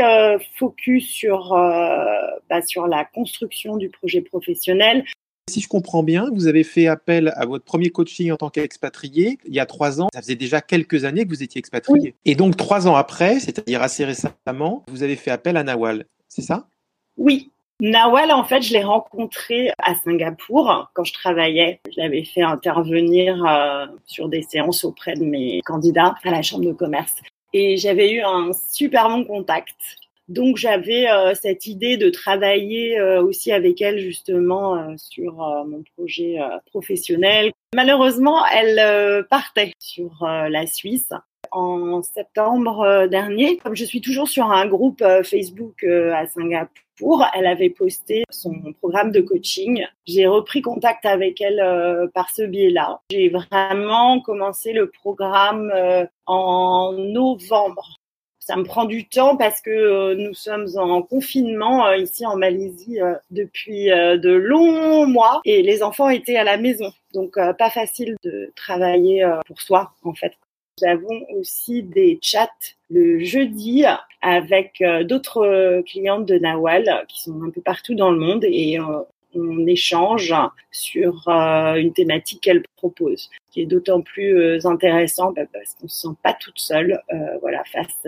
focus sur bah, sur la construction du projet professionnel. Si je comprends bien, vous avez fait appel à votre premier coaching en tant qu'expatrié il y a trois ans. Ça faisait déjà quelques années que vous étiez expatrié. Et donc trois ans après, c'est-à-dire assez récemment, vous avez fait appel à Nawal. C'est ça? Oui, Nawal, en fait, je l'ai rencontré à Singapour quand je travaillais. Je l'avais fait intervenir euh, sur des séances auprès de mes candidats à la chambre de commerce. Et j'avais eu un super bon contact. Donc j'avais euh, cette idée de travailler euh, aussi avec elle justement sur mon projet professionnel. Malheureusement, elle partait sur la Suisse en septembre dernier. Comme je suis toujours sur un groupe Facebook à Singapour, elle avait posté son programme de coaching. J'ai repris contact avec elle euh, par ce biais-là. J'ai vraiment commencé le programme euh, en novembre. Ça me prend du temps parce que euh, nous sommes en confinement ici en Malaisie depuis de longs mois et les enfants étaient à la maison. Donc pas facile de travailler pour soi en fait. Nous avons aussi des chats le jeudi avec euh, d'autres clientes de Nawal qui sont un peu partout dans le monde et euh, on échange sur euh, une thématique qu'elle propose, qui est d'autant plus intéressant bah, parce qu'on se sent pas toute seule, voilà, face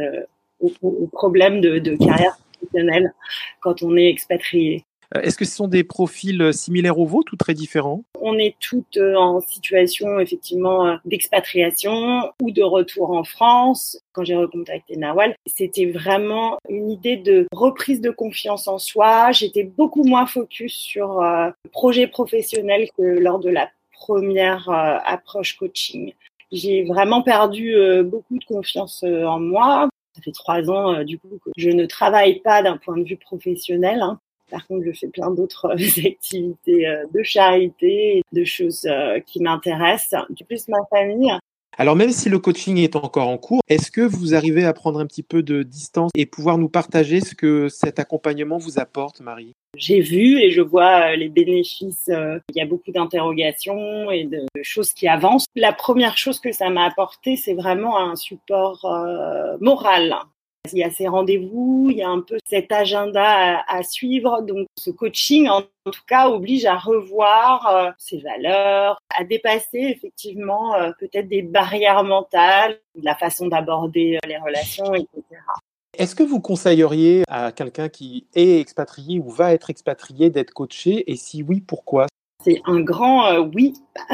aux, problèmes de, de carrière professionnelle quand on est expatrié. Euh, est-ce que ce sont des profils euh, similaires aux vôtres ou très différents? On est toutes euh, en situation effectivement d'expatriation ou de retour en France. Quand j'ai recontacté Nawal, c'était vraiment une idée de reprise de confiance en soi. J'étais beaucoup moins focus sur le projet professionnel que lors de la première approche coaching. J'ai vraiment perdu beaucoup de confiance en moi. Ça fait trois ans, du coup, que je ne travaille pas d'un point de vue professionnel. Hein. Par contre, je fais plein d'autres activités euh, de charité, de choses euh, qui m'intéressent. Du plus ma famille. Alors même si le coaching est encore en cours, est-ce que vous arrivez à prendre un petit peu de distance et pouvoir nous partager ce que cet accompagnement vous apporte, Marie? J'ai vu et je vois euh, les bénéfices. Il y a beaucoup d'interrogations et de choses qui avancent. La première chose que ça m'a apporté, c'est vraiment un support moral il y a ces rendez-vous, il y a un peu cet agenda à, suivre. Donc, ce coaching, en, tout cas, oblige à revoir euh, ses valeurs, à dépasser effectivement euh, peut-être des barrières mentales, la façon d'aborder euh, les relations, etc. Est-ce que vous conseilleriez à quelqu'un qui est expatrié ou va être expatrié d'être coaché? Et si oui, pourquoi? C'est un grand oui.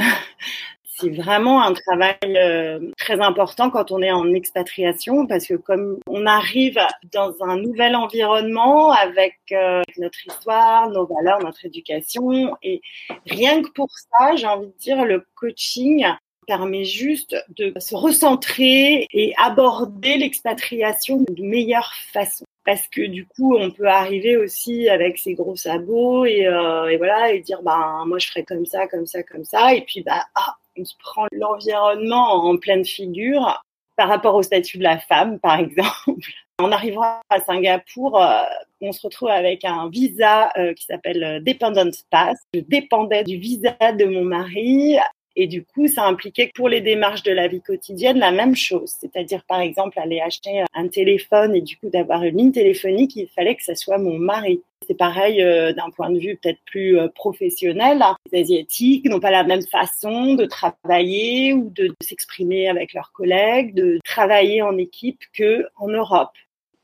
c'est vraiment un travail euh, très important quand on est en expatriation parce que comme on arrive dans un nouvel environnement avec euh, notre histoire, nos valeurs, notre éducation et rien que pour ça, j'ai envie de dire le coaching permet juste de se recentrer et aborder l'expatriation de meilleure façon. Parce que du coup on peut arriver aussi avec ses gros sabots et, euh, et voilà et dire bah moi je ferais comme ça comme ça comme ça. Et puis bah ah on prend l'environnement en pleine figure par rapport au statut de la femme, par exemple. En arrivant à Singapour, euh, on se retrouve avec un visa euh, qui s'appelle euh, Dependent Pass. Je dépendais du visa de mon mari et du coup, ça impliquait pour les démarches de la vie quotidienne la même chose. C'est-à-dire, par exemple, aller acheter un téléphone et du coup d'avoir une ligne téléphonique, il fallait que ça soit mon mari. C'est pareil euh, d'un point de vue peut-être plus euh, professionnel. Les Asiatiques n'ont pas la même façon de travailler ou de, de s'exprimer avec leurs collègues, de travailler en équipe que en Europe.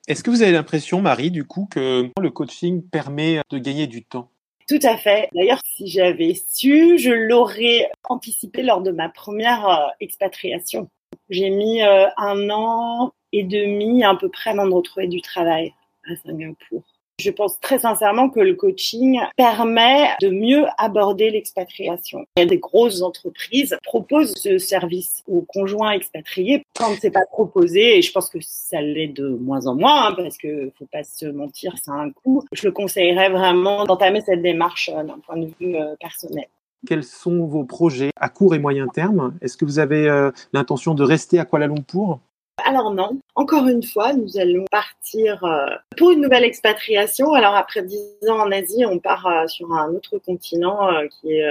Est-ce que vous avez l'impression, Marie, du coup, que le coaching permet de gagner du temps? Tout à fait. D'ailleurs, si j'avais su, je l'aurais anticipé lors de ma première euh, expatriation. J'ai mis euh, un an et demi à peu près avant de retrouver du travail à Singapour. Je pense très sincèrement que le coaching permet de mieux aborder l'expatriation. Il y a des grosses entreprises qui proposent ce service aux conjoints expatriés quand c'est pas proposé, et je pense que ça l'est de moins en moins, hein, parce que faut pas se mentir, c'est un coût. Je le conseillerais vraiment d'entamer cette démarche euh, d'un point de vue euh, personnel quels sont vos projets à court et moyen terme? Est-ce que vous avez euh, l'intention de rester à Kuala Lumpur? Alors non, encore une fois, nous allons partir euh, pour une nouvelle expatriation. Alors après dix ans en Asie, on part euh, sur un autre continent euh, qui est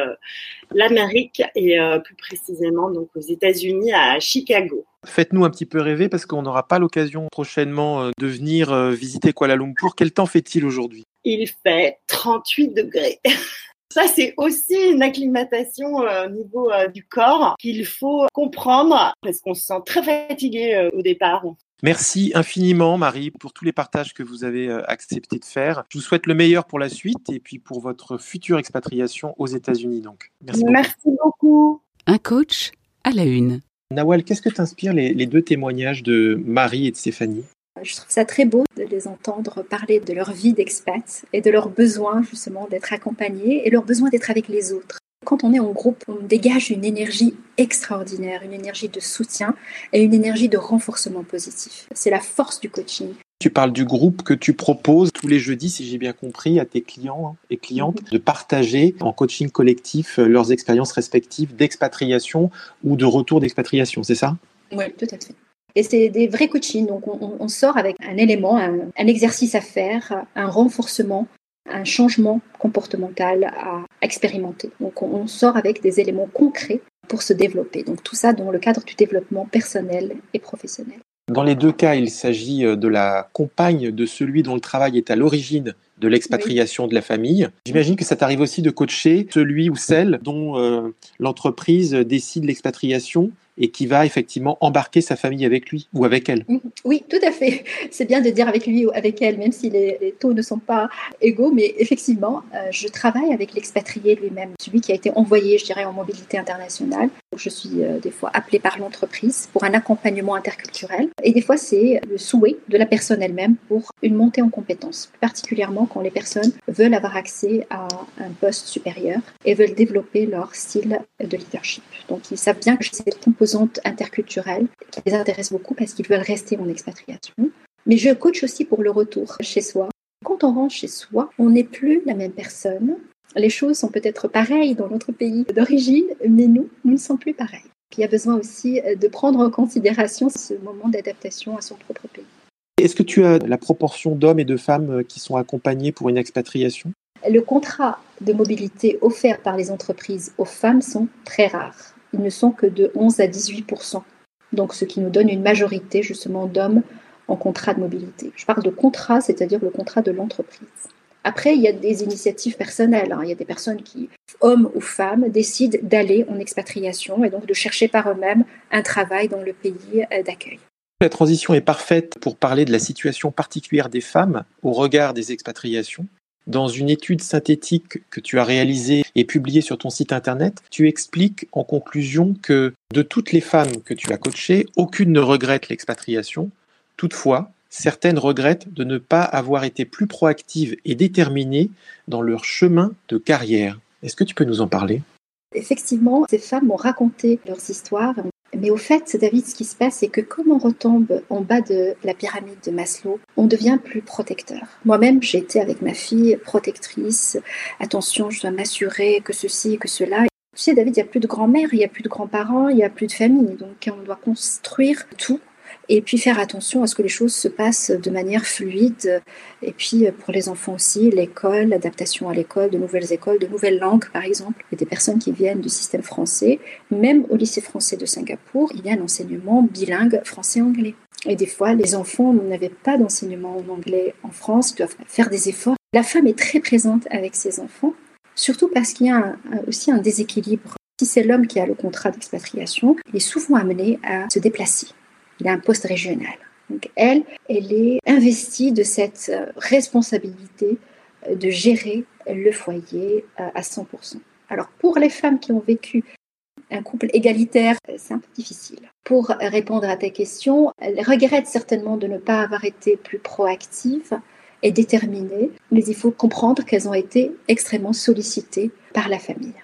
l'Amérique et plus précisément donc aux États-Unis à Chicago. Faites-nous un petit peu rêver parce qu'on n'aura pas l'occasion prochainement de venir visiter Kuala Lumpur. Quel temps fait-il aujourd'hui? Il fait 38 degrés. Ça, c'est aussi une acclimatation euh, au niveau euh, du corps qu'il faut comprendre parce qu'on se sent très fatigué euh, au départ. Merci infiniment, Marie, pour tous les partages que vous avez accepté de faire. Je vous souhaite le meilleur pour la suite et puis pour votre future expatriation aux États-Unis. Donc, merci, merci beaucoup. Un coach à la une. Nawal, qu'est-ce que t'inspire les, les deux témoignages de Marie et de Stéphanie? Je trouve ça très beau de les entendre parler de leur vie d'expat et de leur besoin justement d'être accompagnés et leur besoin d'être avec les autres. Quand on est en groupe, on dégage une énergie extraordinaire, une énergie de soutien et une énergie de renforcement positif. C'est la force du coaching. Tu parles du groupe que tu proposes tous les jeudis, si j'ai bien compris, à tes clients et clientes, de partager en coaching collectif leurs expériences respectives d'expatriation ou de retour d'expatriation, c'est ça? Oui, tout à fait. Et c'est des vrais coachings. Donc, on, sort avec un élément, un, exercice à faire, un renforcement, un changement comportemental à expérimenter. Donc, on, sort avec des éléments concrets pour se développer. Donc, tout ça dans le cadre du développement personnel et professionnel. Dans les deux cas, il s'agit euh, de la compagne de celui dont le travail est à l'origine de l'expatriation de la famille. J'imagine que ça t'arrive aussi de coacher celui ou celle dont euh, l'entreprise décide l'expatriation et qui va effectivement embarquer sa famille avec lui ou avec elle. Mm, oui, tout à fait. C'est bien de dire avec lui ou avec elle, même si les, taux ne sont pas égaux, mais effectivement, euh, je travaille avec l'expatrié lui-même, celui qui a été envoyé, je dirais, en mobilité internationale. Je suis euh, des fois appelée par l'entreprise pour un accompagnement interculturel, et des fois c'est le souhait de la personne elle-même pour une montée en compétences, particulièrement quand les personnes veulent avoir accès à un poste supérieur et veulent développer leur style de leadership. Donc ils savent bien que cette composante interculturelle qui les intéresse beaucoup parce qu'ils veulent rester en expatriation. Mais je coach aussi pour le retour chez soi. Quand on rentre chez soi, on n'est plus la même personne. Les choses sont peut-être pareilles dans notre pays d'origine, mais nous, nous ne sommes plus pareils. Il y a besoin aussi de prendre en considération ce moment d'adaptation à son propre pays. Est-ce que tu as la proportion d'hommes et de femmes qui sont accompagnés pour une expatriation? Le contrat de mobilité offert par les entreprises aux femmes sont très rares. Ils ne sont que de 11 à 18% donc ce qui nous donne une majorité justement d'hommes en contrat de mobilité. Je parle de contrat, c'est-à-dire le contrat de l'entreprise. Après, il y a des initiatives personnelles. Hein. Il y a des personnes qui, hommes ou femmes, décident d'aller en expatriation et donc de chercher par eux-mêmes un travail dans le pays euh, d'accueil. La transition est parfaite pour parler de la situation particulière des femmes au regard des expatriations. Dans une étude synthétique que tu as réalisée et publiée sur ton site internet, tu expliques en conclusion que de toutes les femmes que tu as coachées, aucune ne regrette l'expatriation. Toutefois, certaines regrettent de ne pas avoir été plus proactives et déterminées dans leur chemin de carrière. Est-ce que tu peux nous en parler? Effectivement, ces femmes m'ont raconté leurs histoires mais au fait, David, ce qui se passe, c'est que comme on retombe en bas de la pyramide de Maslow, on devient plus protecteur. Moi-même, j'ai été avec ma fille protectrice. Attention, je dois m'assurer que ceci, que cela. Tu sais, David, il n'y a plus de grand-mère, il n'y a plus de grands-parents, il n'y a plus de famille. Donc, on doit construire tout et puis faire attention à ce que les choses se passent de manière fluide. Et puis pour les enfants aussi, l'école, l'adaptation à l'école, de nouvelles écoles, de nouvelles langues par exemple. A des personnes qui viennent du système français, même au lycée français de Singapour, il y a un enseignement bilingue français-anglais. Et des fois, les enfants n'avaient pas d'enseignement en anglais en France, doivent faire des efforts. La femme est très présente avec ses enfants, surtout parce qu'il y a aussi un déséquilibre. Si c'est l'homme qui a le contrat d'expatriation, il est souvent amené à se déplacer il a un poste régional. Donc elle, elle est investie de cette euh, responsabilité euh, de gérer le foyer euh, à 100%. Alors pour les femmes qui ont vécu un couple égalitaire, c'est un peu difficile. Pour répondre à ta question, elles regrettent certainement de ne pas avoir été plus proactives et déterminées, mais il faut comprendre qu'elles ont été extrêmement sollicitées par la famille.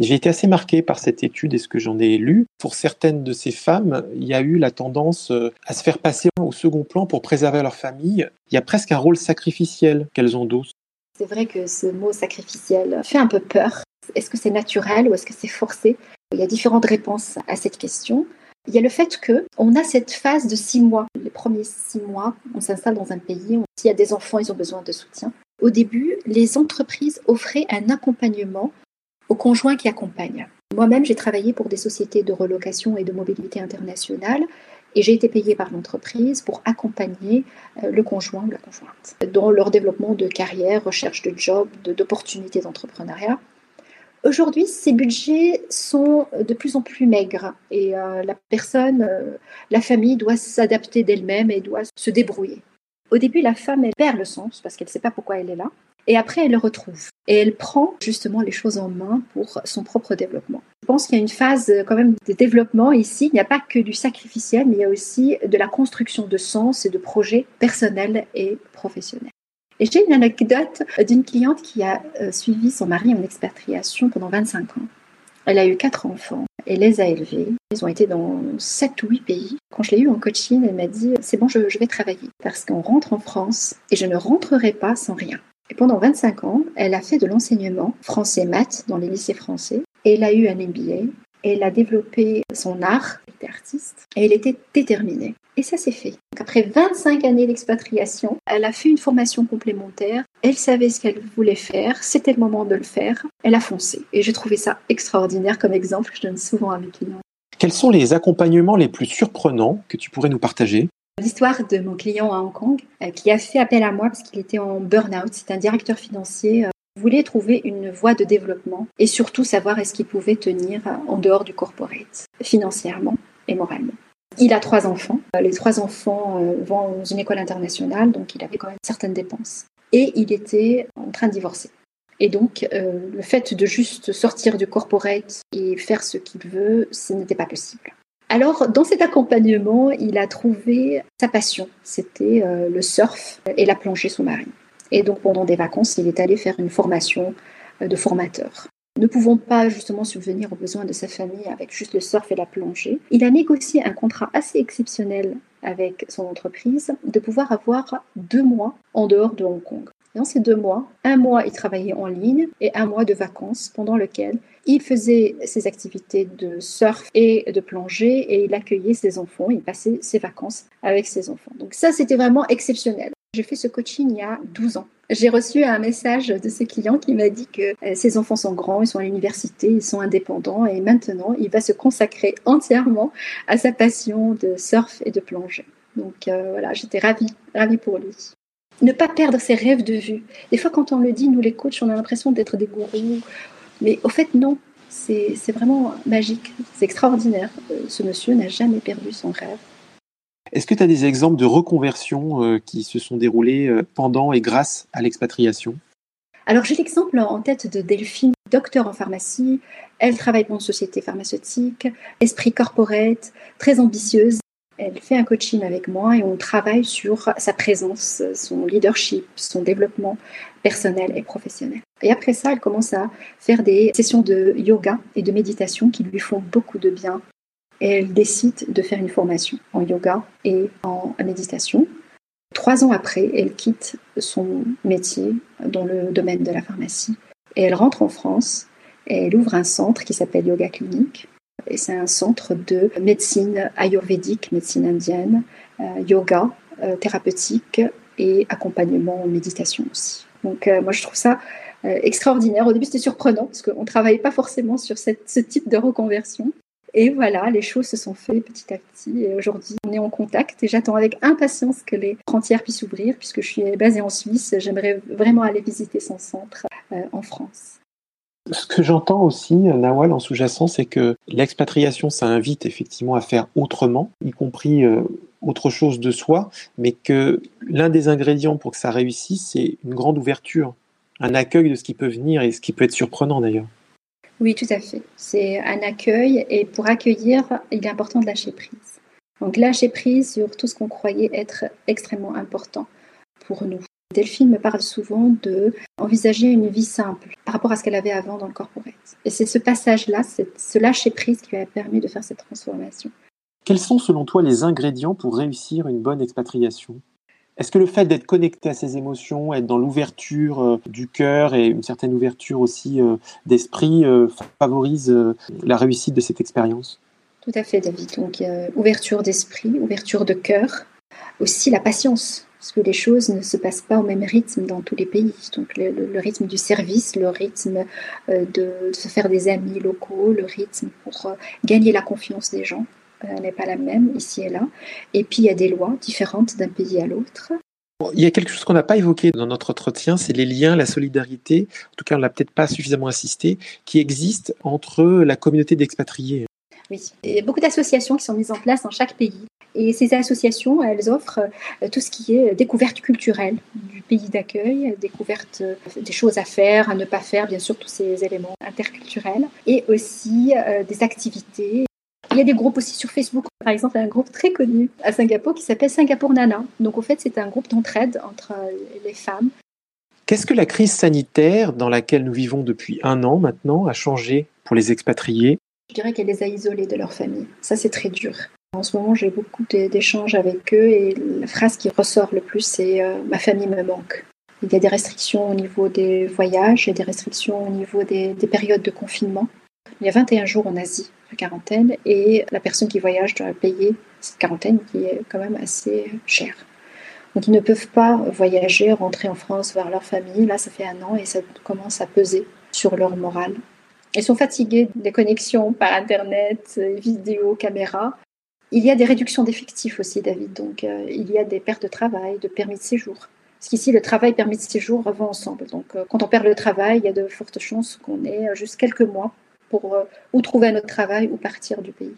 J'ai été assez marqué par cette étude et ce que j'en ai lu. Pour certaines de ces femmes, il y a eu la tendance euh, à se faire passer au second plan pour préserver leur famille. Il y a presque un rôle sacrificiel qu'elles endossent. C'est vrai que ce mot sacrificiel fait un peu peur. Est-ce que c'est naturel ou est-ce que c'est forcé? Il y a différentes réponses à cette question. Il y a le fait que on a cette phase de six mois. Les premiers six mois, on s'installe dans un pays. S'il y a des enfants, ils ont besoin de soutien. Au début, les entreprises offraient un accompagnement aux conjoints qui accompagnent. Moi-même, j'ai travaillé pour des sociétés de relocation et de mobilité internationale et j'ai été payée par l'entreprise pour accompagner euh, le conjoint ou la conjointe dans leur développement de carrière, recherche de job, d'opportunités d'entrepreneuriat. Aujourd'hui, ces budgets sont de plus en plus maigres et euh, la personne, euh, la famille doit s'adapter d'elle-même et doit se débrouiller. Au début, la femme, perd le sens parce qu'elle ne sait pas pourquoi elle est là. Et après, elle le retrouve. Et elle prend justement les choses en main pour son propre développement. Je pense qu'il y a une phase quand même de développement ici. Il n'y a pas que du sacrificiel, mais il y a aussi de la construction de sens et de projets personnels et professionnels. Et j'ai une anecdote d'une cliente qui a euh, suivi son mari en expatriation pendant 25 ans. Elle a eu quatre enfants. Elle les a élevés. Ils ont été dans sept ou huit pays. Quand je l'ai eu en coaching, elle m'a dit C'est bon, je vais travailler parce qu'on rentre en France et je ne rentrerai pas sans rien. Et pendant 25 ans, elle a fait de l'enseignement français-maths dans les lycées français. Elle a eu un MBA. Elle a développé son art, elle était artiste, et elle était déterminée. Et ça s'est fait. après 25 années d'expatriation, elle a fait une formation complémentaire. Elle savait ce qu'elle voulait faire. C'était le moment de le faire. Elle a foncé. Et j'ai trouvé ça extraordinaire comme exemple que je donne souvent à mes clients. Quels sont les accompagnements les plus surprenants que tu pourrais nous partager? L'histoire de mon client à Hong Kong euh, qui a fait appel à moi parce qu'il était en burn-out. C'est un directeur financier. Euh, voulait trouver une voie de développement et surtout savoir est-ce qu'il pouvait tenir en dehors du corporate, financièrement et moralement. Il a trois enfants. Euh, les trois enfants vont dans une école internationale, donc il avait quand même certaines dépenses. Et il était en train de divorcer. Et donc, le fait de juste sortir du corporate et faire ce qu'il veut, ce n'était pas possible. Alors, dans cet accompagnement, il a trouvé sa passion. C'était euh, le surf et la plongée sous-marine. Et donc, pendant des vacances, il est allé faire une formation euh, de formateur. Ne pouvant pas justement subvenir aux besoins de sa famille avec juste le surf et la plongée, il a négocié un contrat assez exceptionnel avec son entreprise de pouvoir avoir deux mois en dehors de Hong Kong. Dans ces deux mois, un mois, il travaillait en ligne et un mois de vacances pendant lequel il faisait ses activités de surf et de plongée et il accueillait ses enfants, il passait ses vacances avec ses enfants. Donc ça, c'était vraiment exceptionnel. J'ai fait ce coaching il y a 12 ans. J'ai reçu un message de ses clients qui m'a dit que euh, ses enfants sont grands, ils sont à l'université, ils sont indépendants et maintenant il va se consacrer entièrement à sa passion de surf et de plongée. Donc euh, voilà, j'étais ravie, ravie pour lui ne pas perdre ses rêves de vue. Des fois, quand on le dit, nous les coachs, on a l'impression d'être des gourous. Mais au fait, non. C'est vraiment magique. C'est extraordinaire. Euh, ce monsieur n'a jamais perdu son rêve. Est-ce que tu as des exemples de reconversions euh, qui se sont déroulées euh, pendant et grâce à l'expatriation? Alors j'ai l'exemple en tête de Delphine, docteur en pharmacie. Elle travaille pour une société pharmaceutique, esprit corporate, très ambitieuse. Elle fait un coaching avec moi et on travaille sur sa présence, son leadership, son développement personnel et professionnel. Et après ça, elle commence à faire des sessions de yoga et de méditation qui lui font beaucoup de bien. Elle décide de faire une formation en yoga et en méditation. Trois ans après, elle quitte son métier dans le domaine de la pharmacie et elle rentre en France et elle ouvre un centre qui s'appelle Yoga Clinic. Et c'est un centre de médecine ayurvédique, médecine indienne, euh, yoga euh, thérapeutique et accompagnement en méditation aussi. Donc euh, moi je trouve ça extraordinaire. Au début c'était surprenant parce qu'on ne travaille pas forcément sur ce type de reconversion. Et voilà, les choses se sont faites petit à petit. Et aujourd'hui, on est en contact et j'attends avec impatience que les frontières puissent s'ouvrir puisque je suis basée en Suisse. J'aimerais vraiment aller visiter son centre en France. Ce que j'entends aussi, Nawal, en sous-jacent, c'est que l'expatriation, ça invite effectivement à faire autrement, y compris euh, autre chose de soi, mais que l'un des ingrédients pour que ça réussisse, c'est une grande ouverture, un accueil de ce qui peut venir et ce qui peut être surprenant d'ailleurs. Oui, tout à fait. C'est un accueil et pour accueillir, il est important de lâcher prise. Donc lâcher prise sur tout ce qu'on croyait être extrêmement important pour nous. Delphine me parle souvent de envisager une vie simple par rapport à ce qu'elle avait avant dans le corporate. Et c'est ce passage-là, ce lâcher prise qui lui a permis de faire cette transformation. Quels sont selon toi les ingrédients pour réussir une bonne expatriation? Est-ce que le fait d'être connecté à ses émotions, être dans l'ouverture euh, du cœur et une certaine ouverture aussi euh, d'esprit euh, favorise la réussite de cette expérience? Tout à fait, David. Donc, ouverture d'esprit, ouverture de cœur, aussi la patience, parce que les choses ne se passent pas au même rythme dans tous les pays. Donc, le, rythme du service, le rythme de, se faire des amis locaux, le rythme pour gagner la confiance des gens. Euh, n'est pas la même ici et là. Et puis il y a des lois différentes d'un pays à l'autre. Il y a quelque chose qu'on n'a pas évoqué dans notre entretien, c'est les liens, la solidarité, en tout cas on l'a peut-être pas suffisamment insisté, qui existent entre la communauté d'expatriés. Oui, il y a beaucoup d'associations qui sont mises en place dans chaque pays. Et ces associations, elles offrent euh, tout ce qui est découverte culturelle du pays d'accueil, découverte euh, des choses à faire, à ne pas faire, bien sûr tous ces éléments interculturels, et aussi des activités il y a des groupes aussi sur Facebook, par exemple, un groupe très connu à Singapour qui s'appelle Singapour Nana. Donc, en fait, c'est un groupe d'entraide entre euh, les femmes. Qu'est-ce que la crise sanitaire dans laquelle nous vivons depuis un an maintenant a changé pour les expatriés? Je dirais qu'elle les a isolés de leur famille. Ça, c'est très dur. En ce moment, j'ai beaucoup d'échanges avec eux et la phrase qui ressort le plus, c'est euh, Ma famille me manque ». Il y a des restrictions au niveau des voyages, et des restrictions au niveau des périodes de confinement. Il y a 21 jours en Asie de quarantaine et la personne qui voyage doit payer cette quarantaine qui est quand même assez chère. Donc ils ne peuvent pas voyager, rentrer en France, voir leur famille. Là, ça fait un an et ça commence à peser sur leur morale. Ils sont fatigués des connexions par Internet, vidéo, caméra. Il y a des réductions d'effectifs aussi, David. Donc euh, il y a des pertes de travail, de permis de séjour. Parce qu'ici, le travail, permis de séjour vont ensemble. Donc euh, quand on perd le travail, il y a de fortes chances qu'on ait juste quelques mois pour euh, ou trouver un autre travail ou partir du pays.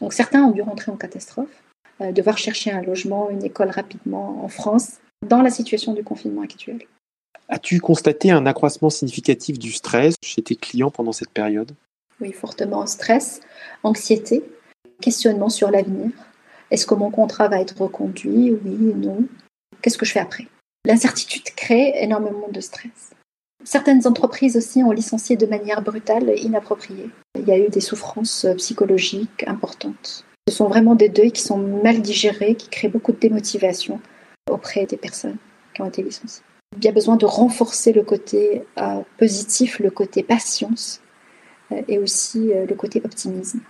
Donc certains ont dû rentrer en catastrophe, euh, devoir chercher un logement, une école rapidement en France, dans la situation du confinement actuel. As-tu constaté un accroissement significatif du stress chez tes clients pendant cette période? Oui, fortement stress, anxiété, questionnement sur l'avenir. Est-ce que mon contrat va être reconduit? Oui, non. Qu'est-ce que je fais après? L'incertitude crée énormément de stress. Certaines entreprises aussi ont licencié de manière brutale et inappropriée. Il y a eu des souffrances psychologiques importantes. Ce sont vraiment des deuils qui sont mal digérés, qui créent beaucoup de démotivation auprès des personnes qui ont été licenciées. Il y a besoin de renforcer le côté euh, positif, le côté patience euh, et aussi euh, le côté optimisme.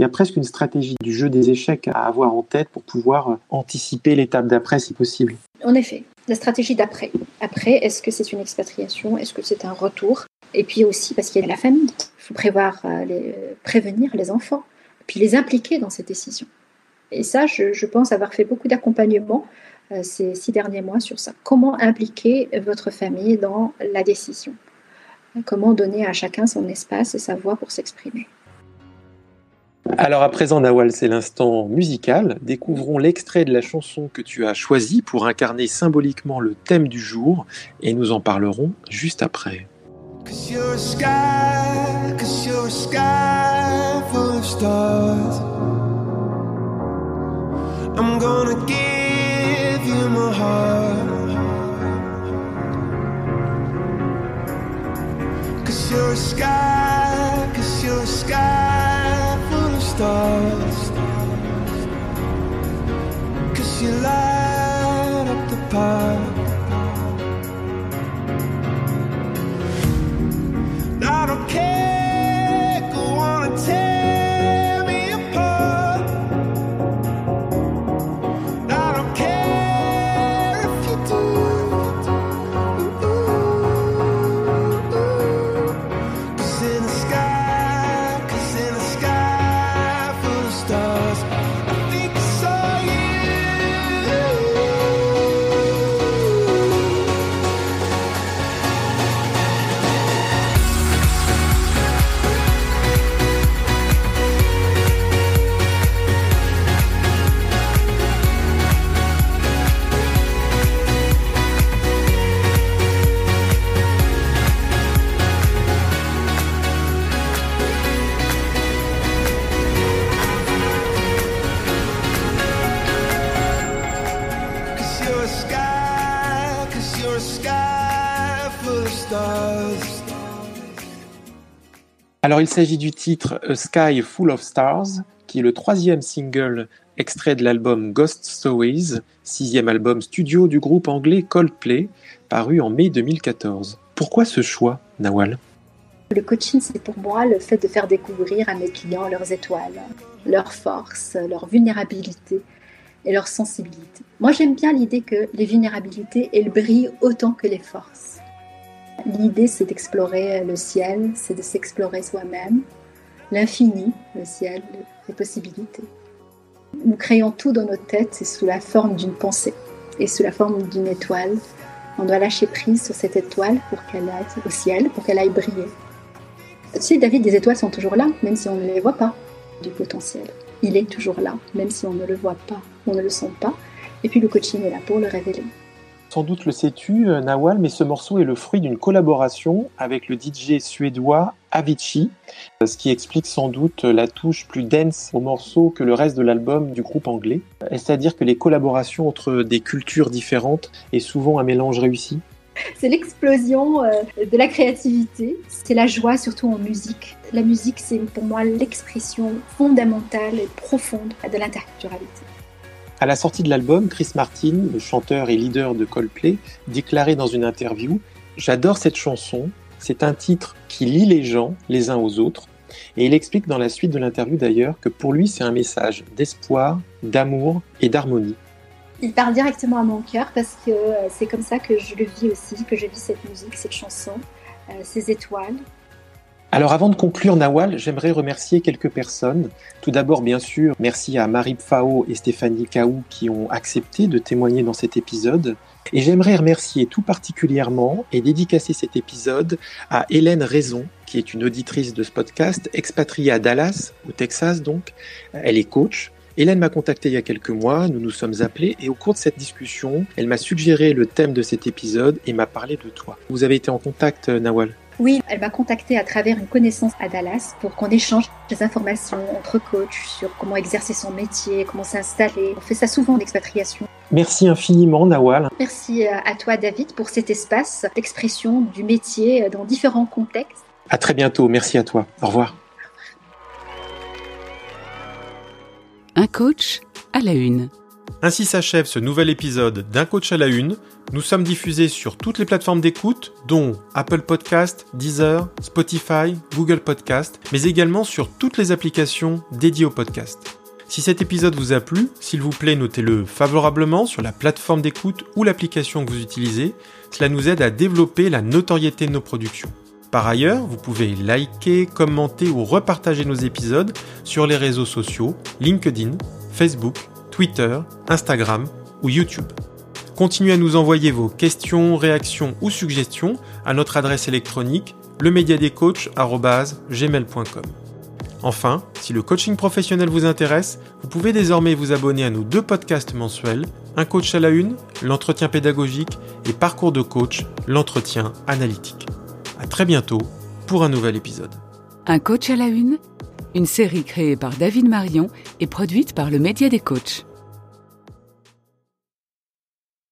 Il y a presque une stratégie du jeu des échecs à avoir en tête pour pouvoir anticiper l'étape d'après si possible. En effet, la stratégie d'après. Après, est-ce que c'est une expatriation? Est-ce que c'est un retour? Et puis aussi parce qu'il y a la famille. Il faut prévoir, euh, les, prévenir les enfants, puis les impliquer dans ces décisions. Et ça, je, pense avoir fait beaucoup d'accompagnement euh, ces six derniers mois sur ça. Comment impliquer votre famille dans la décision? Comment donner à chacun son espace et sa voix pour s'exprimer? Alors à présent, Nawal, c'est l'instant musical. Découvrons l'extrait de la chanson que tu as choisi pour incarner symboliquement le thème du jour et nous en parlerons juste après. Cause you light up the park. Alors il s'agit du titre A Sky Full of Stars, qui est le troisième single extrait de l'album Ghost Stories, sixième album studio du groupe anglais Coldplay, paru en mai 2014. Pourquoi ce choix, Nawal? Le coaching, c'est pour moi le fait de faire découvrir à mes clients leurs étoiles, leurs forces, leur vulnérabilité et leur sensibilité. Moi, j'aime bien l'idée que les vulnérabilités, elles brillent autant que les forces. L'idée, c'est d'explorer le ciel, c'est de s'explorer soi-même, l'infini, le ciel, les possibilités. Nous créons tout dans nos têtes, c'est sous la forme d'une pensée et sous la forme d'une étoile. On doit lâcher prise sur cette étoile pour qu'elle aille au ciel, pour qu'elle aille briller. Tu sais, David, des étoiles sont toujours là, même si on ne les voit pas, du potentiel. Il est toujours là, même si on ne le voit pas, on ne le sent pas. Et puis le coaching est là pour le révéler. Sans doute le sais-tu, euh, Nawal, mais ce morceau est le fruit d'une collaboration avec le DJ suédois Avicii, euh, ce qui explique sans doute la touche plus dense au morceau que le reste de l'album du groupe anglais. Est-ce à dire que les collaborations entre des cultures différentes est souvent un mélange réussi? C'est l'explosion euh, de la créativité, c'est la joie surtout en musique. La musique, c'est pour moi l'expression fondamentale et profonde de l'interculturalité. À la sortie de l'album, Chris Martin, le chanteur et leader de Coldplay, déclarait dans une interview J'adore cette chanson, c'est un titre qui lie les gens les uns aux autres. Et il explique dans la suite de l'interview d'ailleurs que pour lui, c'est un message d'espoir, d'amour et d'harmonie. Il part directement à mon cœur parce que euh, c'est comme ça que je le vis aussi, que je vis cette musique, cette chanson, euh, ces étoiles. Alors avant de conclure Nawal, j'aimerais remercier quelques personnes. Tout d'abord, bien sûr, merci à Marie Pfao et Stéphanie Kaou qui ont accepté de témoigner dans cet épisode. Et j'aimerais remercier tout particulièrement et dédicacer cet épisode à Hélène Raison, qui est une auditrice de ce podcast, expatriée à Dallas, au Texas donc. Elle est coach. Hélène m'a contacté il y a quelques mois, nous nous sommes appelés et au cours de cette discussion, elle m'a suggéré le thème de cet épisode et m'a parlé de toi. Vous avez été en contact, Nawal? Oui, elle m'a contacté à travers une connaissance à Dallas pour qu'on échange des informations entre coachs sur comment exercer son métier, comment s'installer. On fait ça souvent en expatriation. Merci infiniment, Nawal. Merci à toi, David, pour cet espace d'expression du métier dans différents contextes. À très bientôt. Merci à toi. Au revoir. Un coach à la une. Ainsi s'achève ce nouvel épisode d'Un coach à la une. Nous sommes diffusés sur toutes les plateformes d'écoute, dont Apple Podcast, Deezer, Spotify, Google Podcast, mais également sur toutes les applications dédiées au podcast. Si cet épisode vous a plu, s'il vous plaît, notez-le favorablement sur la plateforme d'écoute ou l'application que vous utilisez. Cela nous aide à développer la notoriété de nos productions. Par ailleurs, vous pouvez liker, commenter ou repartager nos épisodes sur les réseaux sociaux, LinkedIn, Facebook, Twitter, Instagram ou YouTube. Continuez à nous envoyer vos questions, réactions ou suggestions à notre adresse électronique lemediadecoach.gmail.com. Enfin, si le coaching professionnel vous intéresse, vous pouvez désormais vous abonner à nos deux podcasts mensuels, Un coach à la une, l'entretien pédagogique, et Parcours de coach, l'entretien analytique. À très bientôt pour un nouvel épisode. Un coach à la une, une série créée par David Marion et produite par le Média des coachs.